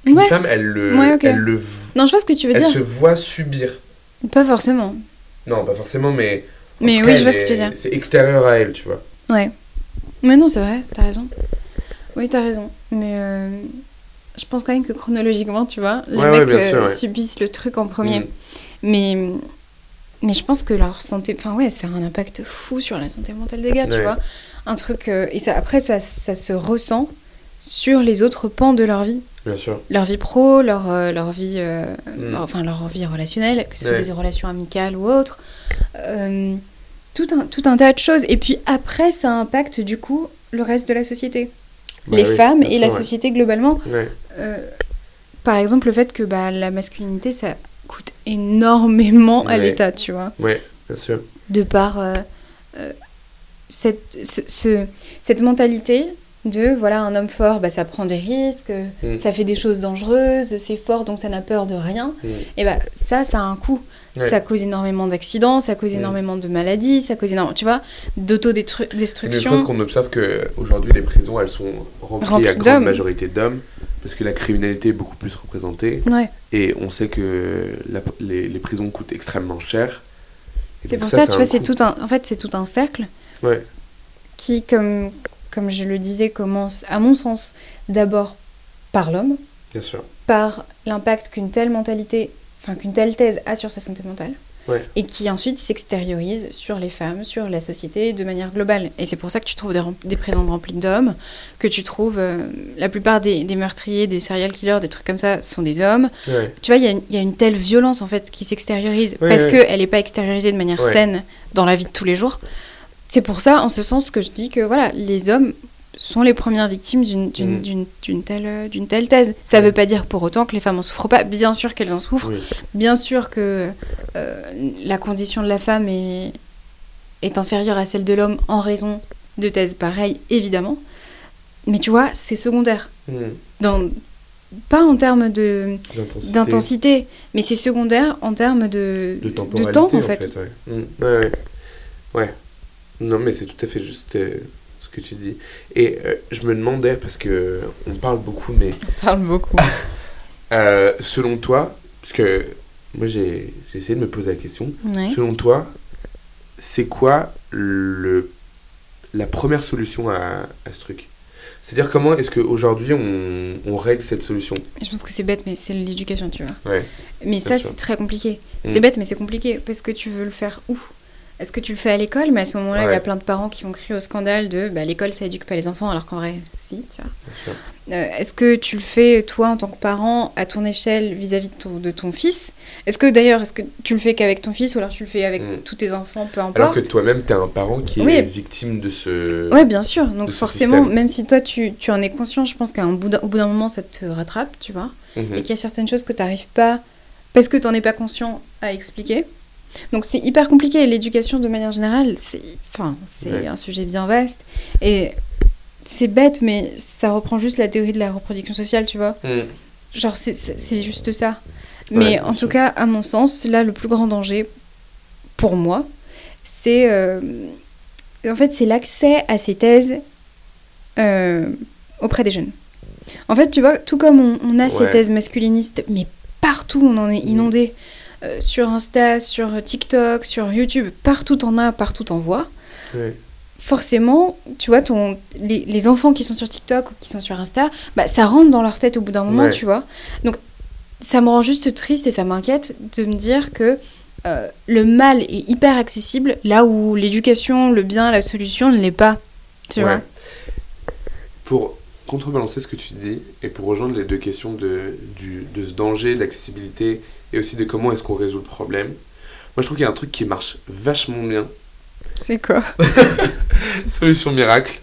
Speaker 2: Une
Speaker 1: Ouais.
Speaker 2: femme, elle le,
Speaker 1: Ouais,
Speaker 2: elle le,
Speaker 1: Non, je vois ce que tu veux
Speaker 2: elle
Speaker 1: dire.
Speaker 2: se voit subir.
Speaker 1: Pas forcément.
Speaker 2: Non, pas forcément, mais. en
Speaker 1: Mais oui,
Speaker 2: cas,
Speaker 1: je vois
Speaker 2: elle
Speaker 1: ce que tu veux dire.
Speaker 2: C'est extérieur à elle, tu vois.
Speaker 1: Ouais. Mais non, c'est vrai, t'as raison. Oui, t'as raison. Mais euh, je pense quand même que chronologiquement, tu vois, les
Speaker 2: Ouais, ouais,
Speaker 1: mecs euh,
Speaker 2: ouais.
Speaker 1: subissent le truc en premier.
Speaker 2: Mm.
Speaker 1: Mais, mais je pense que leur santé. Enfin, ouais, ça a un impact fou sur la santé mentale des gars, tu vois. Un truc. euh, et ça, après, ça, ça se ressent sur les autres pans de leur vie.
Speaker 2: Bien sûr.
Speaker 1: Leur vie pro, leur, leur vie.
Speaker 2: Mm.
Speaker 1: leur- enfin, leur vie relationnelle, que ce soit des relations amicales ou autres. Tout, un, tout un tas de choses. Et puis après, ça impacte du coup le reste de la société.
Speaker 2: Bah
Speaker 1: les
Speaker 2: oui,
Speaker 1: femmes et la
Speaker 2: ouais.
Speaker 1: société globalement.
Speaker 2: Ouais.
Speaker 1: Euh, par exemple, le fait que bah, la masculinité, ça coûte énormément à l'État, tu vois.
Speaker 2: Ouais, bien sûr.
Speaker 1: De par euh, euh, cette, ce- ce- cette mentalité de, voilà, un homme fort, bah, ça prend des risques,
Speaker 2: Mm.
Speaker 1: ça fait des choses dangereuses, c'est fort, donc ça n'a peur de rien.
Speaker 2: Mm.
Speaker 1: Et bah, ça, ça a un coût.
Speaker 2: Ouais.
Speaker 1: Ça cause énormément d'accidents, ça cause
Speaker 2: Mm.
Speaker 1: énormément de maladies, ça cause énormément, tu vois, d'autodestruction.
Speaker 2: serait-ce qu'on observe qu'aujourd'hui, les prisons, elles sont remplies, à grande majorité d'hommes, parce que la criminalité est beaucoup plus représentée.
Speaker 1: Ouais.
Speaker 2: Et on sait que la- les, les prisons coûtent extrêmement cher.
Speaker 1: C'est pour ça, tu vois, c'est tout un, en fait, c'est tout un cercle
Speaker 2: Ouais.
Speaker 1: qui, comme, comme je le disais, commence, à mon sens, d'abord par l'homme,
Speaker 2: Bien sûr.
Speaker 1: par l'impact qu'une telle mentalité, enfin qu'une telle thèse a sur sa santé mentale,
Speaker 2: Ouais.
Speaker 1: et qui ensuite s'extériorise sur les femmes, sur la société de manière globale. Et c'est pour ça que tu trouves des, des prisons remplies d'hommes, que tu trouves euh, la plupart des, des meurtriers, des serial killers, des trucs comme ça sont des hommes.
Speaker 2: Ouais.
Speaker 1: Tu vois, il y, a une- il y a une telle violence en fait qui s'extériorise
Speaker 2: Ouais,
Speaker 1: parce qu'elle n'est pas extériorisée de manière saine dans la vie de tous les jours. C'est pour ça, en ce sens, que je dis que voilà, les hommes sont les premières victimes d'une
Speaker 2: Mm.
Speaker 1: d'une telle, telle thèse. Ça ne veut pas dire pour autant que les femmes en souffrent pas. Bien sûr qu'elles en souffrent.
Speaker 2: Oui.
Speaker 1: Bien sûr que euh, la condition de la femme est, est inférieure à celle de l'homme en raison de thèses pareilles, évidemment. Mais tu vois, c'est secondaire.
Speaker 2: Mm.
Speaker 1: Dans, pas en termes de
Speaker 2: D'intensité.
Speaker 1: mais c'est secondaire en termes de,
Speaker 2: De
Speaker 1: temps, en fait.
Speaker 2: ouais. Mm. Ouais, ouais. Ouais. Non, mais c'est tout à fait juste euh, que tu dis. Et euh, je me demandais, parce que on parle beaucoup, mais
Speaker 1: On parle beaucoup.
Speaker 2: euh, selon toi, parce que moi j'ai essayé de me poser la question.
Speaker 1: Ouais.
Speaker 2: Selon toi, c'est quoi le, la première solution à, à ce truc? C'est-à-dire comment est-ce qu'aujourd'hui on, on règle cette solution?
Speaker 1: Je pense que c'est bête, mais c'est l'éducation, tu vois.
Speaker 2: Ouais.
Speaker 1: Mais ça, c'est très compliqué.
Speaker 2: Mm.
Speaker 1: C'est bête, mais c'est compliqué. Parce que tu veux le faire où? Est-ce que tu le fais à l'école? Mais à ce moment-là, il y a plein de parents qui vont crier au scandale de bah, l'école, ça éduque pas les enfants, alors qu'en vrai, si, tu vois. Euh, Est-ce que tu le fais, toi, en tant que parent, à ton échelle vis-à-vis de ton, de ton fils? Est-ce que d'ailleurs, est-ce que tu le fais qu'avec ton fils ou alors tu le fais avec
Speaker 2: Mm.
Speaker 1: tous tes enfants, peu
Speaker 2: Alors
Speaker 1: importe?
Speaker 2: que toi-même, t'es un parent qui
Speaker 1: Oui.
Speaker 2: est victime de ce.
Speaker 1: Ouais, bien sûr. Donc forcément, même si toi, tu, tu en es conscient, je pense qu'à un bout d'un- au bout d'un moment, ça te rattrape, tu vois.
Speaker 2: Mhm.
Speaker 1: et qu'il y a certaines choses que tu n'arrives pas, parce que tu n'en es pas conscient, à expliquer. Donc c'est hyper compliqué. L'éducation, de manière générale, c'est enfin,
Speaker 2: Ouais.
Speaker 1: un sujet bien vaste. Et c'est bête, mais ça reprend juste la théorie de la reproduction sociale, tu vois.
Speaker 2: Mhm.
Speaker 1: Genre, c'est- juste ça. Mais en tout
Speaker 2: sûr.
Speaker 1: cas, à mon sens, là, le plus grand danger, pour moi, c'est... euh, en fait, c'est l'accès à ces thèses euh, auprès des jeunes. En fait, tu vois, tout comme on, on a ces thèses masculinistes, mais partout, on en est inondé. Euh, sur Insta, sur TikTok, sur YouTube, partout t'en as, partout t'en vois
Speaker 2: Ouais.
Speaker 1: forcément, tu vois, ton, les, les enfants qui sont sur TikTok ou qui sont sur Insta, bah, ça rentre dans leur tête au bout d'un moment,
Speaker 2: Ouais.
Speaker 1: tu vois. Donc, ça me rend juste triste et ça m'inquiète de me dire que euh, le mal est hyper accessible là où l'éducation, le bien, la solution ne l'est pas. Tu
Speaker 2: Ouais.
Speaker 1: vois
Speaker 2: Pour contrebalancer ce que tu dis et pour rejoindre les deux questions de, du, de ce danger, de l'accessibilité et aussi de comment est-ce qu'on résout le problème, moi je trouve qu'il y a un truc qui marche vachement bien,
Speaker 1: C'est quoi?
Speaker 2: Solution miracle,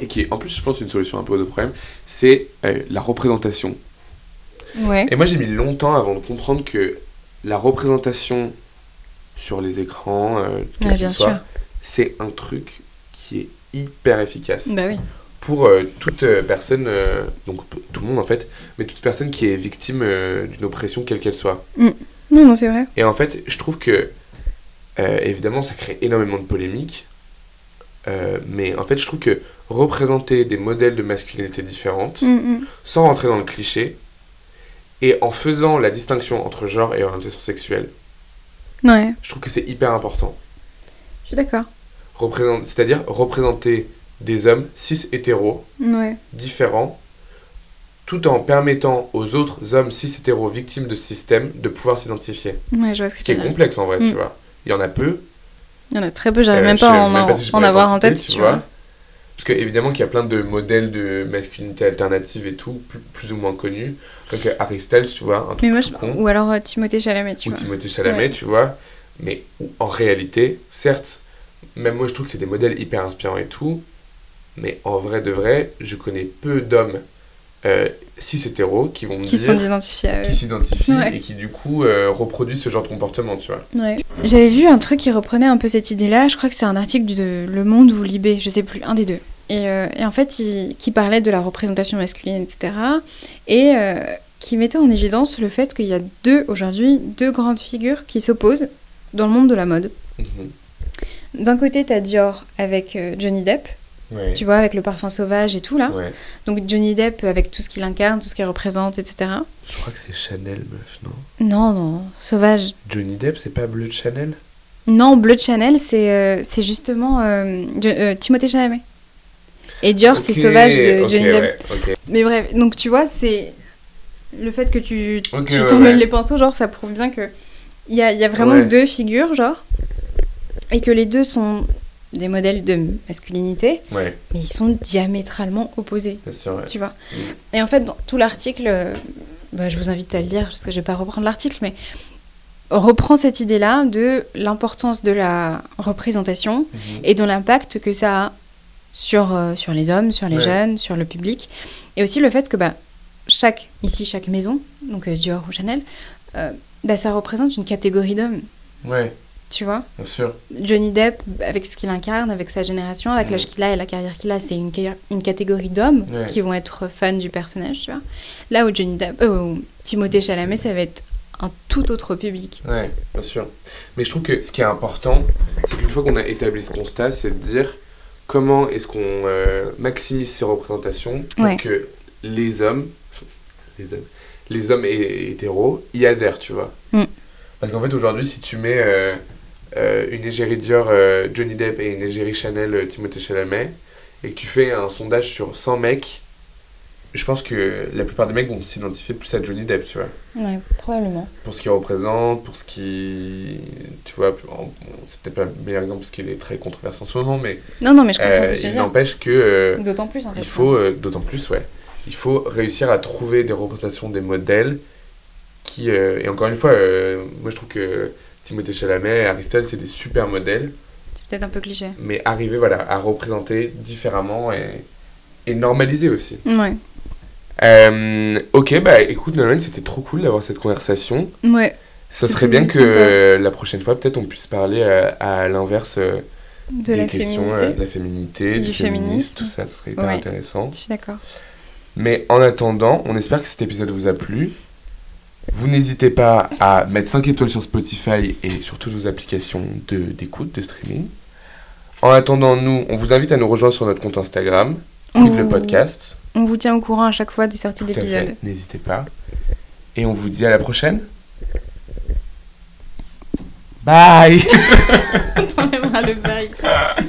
Speaker 2: et qui est en plus je pense une solution un peu de problème, c'est euh, la représentation.
Speaker 1: Ouais.
Speaker 2: Et moi j'ai mis longtemps avant de comprendre que la représentation sur les écrans, euh, quel
Speaker 1: Ouais,
Speaker 2: qu'il
Speaker 1: bien
Speaker 2: soit,
Speaker 1: sûr.
Speaker 2: c'est un truc qui est hyper efficace.
Speaker 1: Bah oui.
Speaker 2: pour euh, toute euh, personne, donc le monde en fait, mais toute personne qui est victime euh, d'une oppression quelle qu'elle soit.
Speaker 1: Non, non, c'est vrai.
Speaker 2: Et en fait, je trouve que, euh, évidemment, ça crée énormément de polémiques, euh, mais en fait, je trouve que représenter des modèles de masculinité différentes,
Speaker 1: Mm, mm.
Speaker 2: sans rentrer dans le cliché, et en faisant la distinction entre genre et orientation sexuelle,
Speaker 1: Ouais,
Speaker 2: je trouve que c'est hyper important.
Speaker 1: je suis d'accord.
Speaker 2: C'est-à-dire représenter des hommes cis hétéros
Speaker 1: Ouais.
Speaker 2: différents, tout en permettant aux autres hommes cis hétéros victimes de ce système de pouvoir s'identifier.
Speaker 1: Ouais, je vois ce que
Speaker 2: Ce qui est complexe en vrai,
Speaker 1: Mm.
Speaker 2: tu vois. Il y en a peu.
Speaker 1: Il y en a très peu, j'arrive
Speaker 2: Euh,
Speaker 1: même pas à en,
Speaker 2: si
Speaker 1: avoir en tête,
Speaker 2: citer,
Speaker 1: tu vois.
Speaker 2: Parce que évidemment qu'il y a plein de modèles de masculinité alternative et tout, plus, plus ou moins connus. Comme Harry Styles, tu vois, un truc
Speaker 1: Mais moi,
Speaker 2: tout
Speaker 1: je...
Speaker 2: con.
Speaker 1: Ou alors euh, Timothée Chalamet, tu
Speaker 2: ou
Speaker 1: vois.
Speaker 2: Timothée Chalamet,
Speaker 1: Ouais.
Speaker 2: tu vois. Mais en réalité, certes, même moi je trouve que c'est des modèles hyper inspirants et tout. Mais en vrai de vrai, je connais peu d'hommes euh, cis hétéros qui vont me
Speaker 1: Qui sont
Speaker 2: dire
Speaker 1: identifiés à eux.
Speaker 2: qui s'identifient
Speaker 1: Ouais.
Speaker 2: et qui du coup euh, reproduisent ce genre de comportement, tu vois.
Speaker 1: Ouais. J'avais vu un truc qui reprenait un peu cette idée-là. Je crois que c'est un article de Le Monde ou Libé, je sais plus, un des deux. Et, euh, et en fait, il, qui parlait de la représentation masculine, etc. Et euh, qui mettait en évidence le fait qu'il y a deux, aujourd'hui, deux grandes figures qui s'opposent dans le monde de la mode.
Speaker 2: Mhm.
Speaker 1: D'un côté, t'as Dior avec Johnny Depp,
Speaker 2: Ouais.
Speaker 1: tu vois, avec le parfum sauvage et tout là.
Speaker 2: Ouais.
Speaker 1: Donc Johnny Depp avec tout ce qu'il incarne, tout ce qu'il représente, etc.
Speaker 2: Je crois que c'est Chanel, meuf, non?
Speaker 1: Non, non, sauvage.
Speaker 2: Johnny Depp, c'est pas Bleu de Chanel?
Speaker 1: Non, Bleu de Chanel, c'est euh, c'est justement euh, euh, Timothée Chalamet. Et Dior, c'est Sauvage de Johnny Depp.
Speaker 2: ouais.
Speaker 1: Mais bref, donc tu vois, c'est le fait que tu tu
Speaker 2: ouais.
Speaker 1: les pinceaux, genre ça prouve bien que il y a, il y a vraiment
Speaker 2: Ouais.
Speaker 1: deux figures, genre, et que les deux sont des modèles de masculinité,
Speaker 2: Ouais,
Speaker 1: mais ils sont diamétralement opposés.
Speaker 2: sûr, ouais.
Speaker 1: tu vois.
Speaker 2: Mm.
Speaker 1: Et en fait, dans tout l'article, euh, bah, je vous invite à le lire parce que je vais pas reprendre l'article, mais reprend cette idée-là de l'importance de la représentation
Speaker 2: Mhm.
Speaker 1: et de l'impact que ça a sur, euh, sur les hommes, sur les
Speaker 2: Ouais.
Speaker 1: jeunes, sur le public. Et aussi le fait que bah, chaque, ici, chaque maison, donc euh, Dior ou Chanel, euh, bah, ça représente une catégorie d'hommes,
Speaker 2: Ouais,
Speaker 1: tu vois.
Speaker 2: bien sûr.
Speaker 1: Johnny Depp, avec ce qu'il incarne, avec sa génération, avec
Speaker 2: Mhm.
Speaker 1: l'âge qu'il a et la carrière qu'il a, c'est une, une catégorie d'hommes
Speaker 2: Ouais.
Speaker 1: qui vont être fans du personnage, tu vois. Là où Johnny Depp, euh, où Timothée Chalamet, ça va être un tout autre public.
Speaker 2: Ouais, bien sûr. Mais je trouve que ce qui est important, c'est qu'une fois qu'on a établi ce constat, c'est de dire comment est-ce qu'on euh, maximise ces représentations pour
Speaker 1: Ouais.
Speaker 2: que les hommes, les hommes, les hommes hé- hétéros y adhèrent, tu vois.
Speaker 1: Mm.
Speaker 2: Parce qu'en fait, aujourd'hui, si tu mets euh, une égérie Dior euh, Johnny Depp et une égérie Chanel euh, Timothée Chalamet, et que tu fais un sondage sur 100 mecs, je pense que la plupart des mecs vont s'identifier plus à Johnny Depp, tu vois.
Speaker 1: Ouais, probablement.
Speaker 2: Pour ce qu'il représente, pour ce qui. Tu vois, c'est peut-être pas le meilleur exemple parce qu'il est très controversé en ce moment, mais
Speaker 1: Non, non, mais je comprends
Speaker 2: euh,
Speaker 1: ce que tu veux
Speaker 2: il n'empêche que. euh,
Speaker 1: D'autant plus, en fait.
Speaker 2: il faut, euh, d'autant plus, ouais, il faut réussir à trouver des représentations des modèles qui. euh, et encore une fois, euh, moi je trouve que Timothée Chalamet et Aristotle, c'est des super modèles,
Speaker 1: C'est peut-être un peu cliché.
Speaker 2: mais arriver voilà, à représenter différemment et, et normaliser aussi.
Speaker 1: Ouais.
Speaker 2: Euh, ok, bah écoute, Nolan, c'était trop cool d'avoir cette conversation.
Speaker 1: Ouais.
Speaker 2: Ça serait bien que euh, la prochaine fois, peut-être, on puisse parler euh, à l'inverse euh,
Speaker 1: De
Speaker 2: des
Speaker 1: la
Speaker 2: questions
Speaker 1: féminité.
Speaker 2: de la féminité,
Speaker 1: Du
Speaker 2: du, féminisme, tout ça, serait hyper
Speaker 1: Ouais.
Speaker 2: intéressant.
Speaker 1: Je suis d'accord.
Speaker 2: Mais en attendant, on espère que cet épisode vous a plu. Vous n'hésitez pas à mettre 5 étoiles sur Spotify et sur toutes vos applications d'écoute, de, streaming. En attendant, nous, on vous invite à nous rejoindre sur notre compte Instagram,
Speaker 1: On
Speaker 2: Quiz le
Speaker 1: vous-
Speaker 2: podcast.
Speaker 1: On vous tient au courant à chaque fois des sorties d'épisodes.
Speaker 2: N'hésitez pas. Et on vous dit à la prochaine. Bye
Speaker 1: T'enlèveras le bail.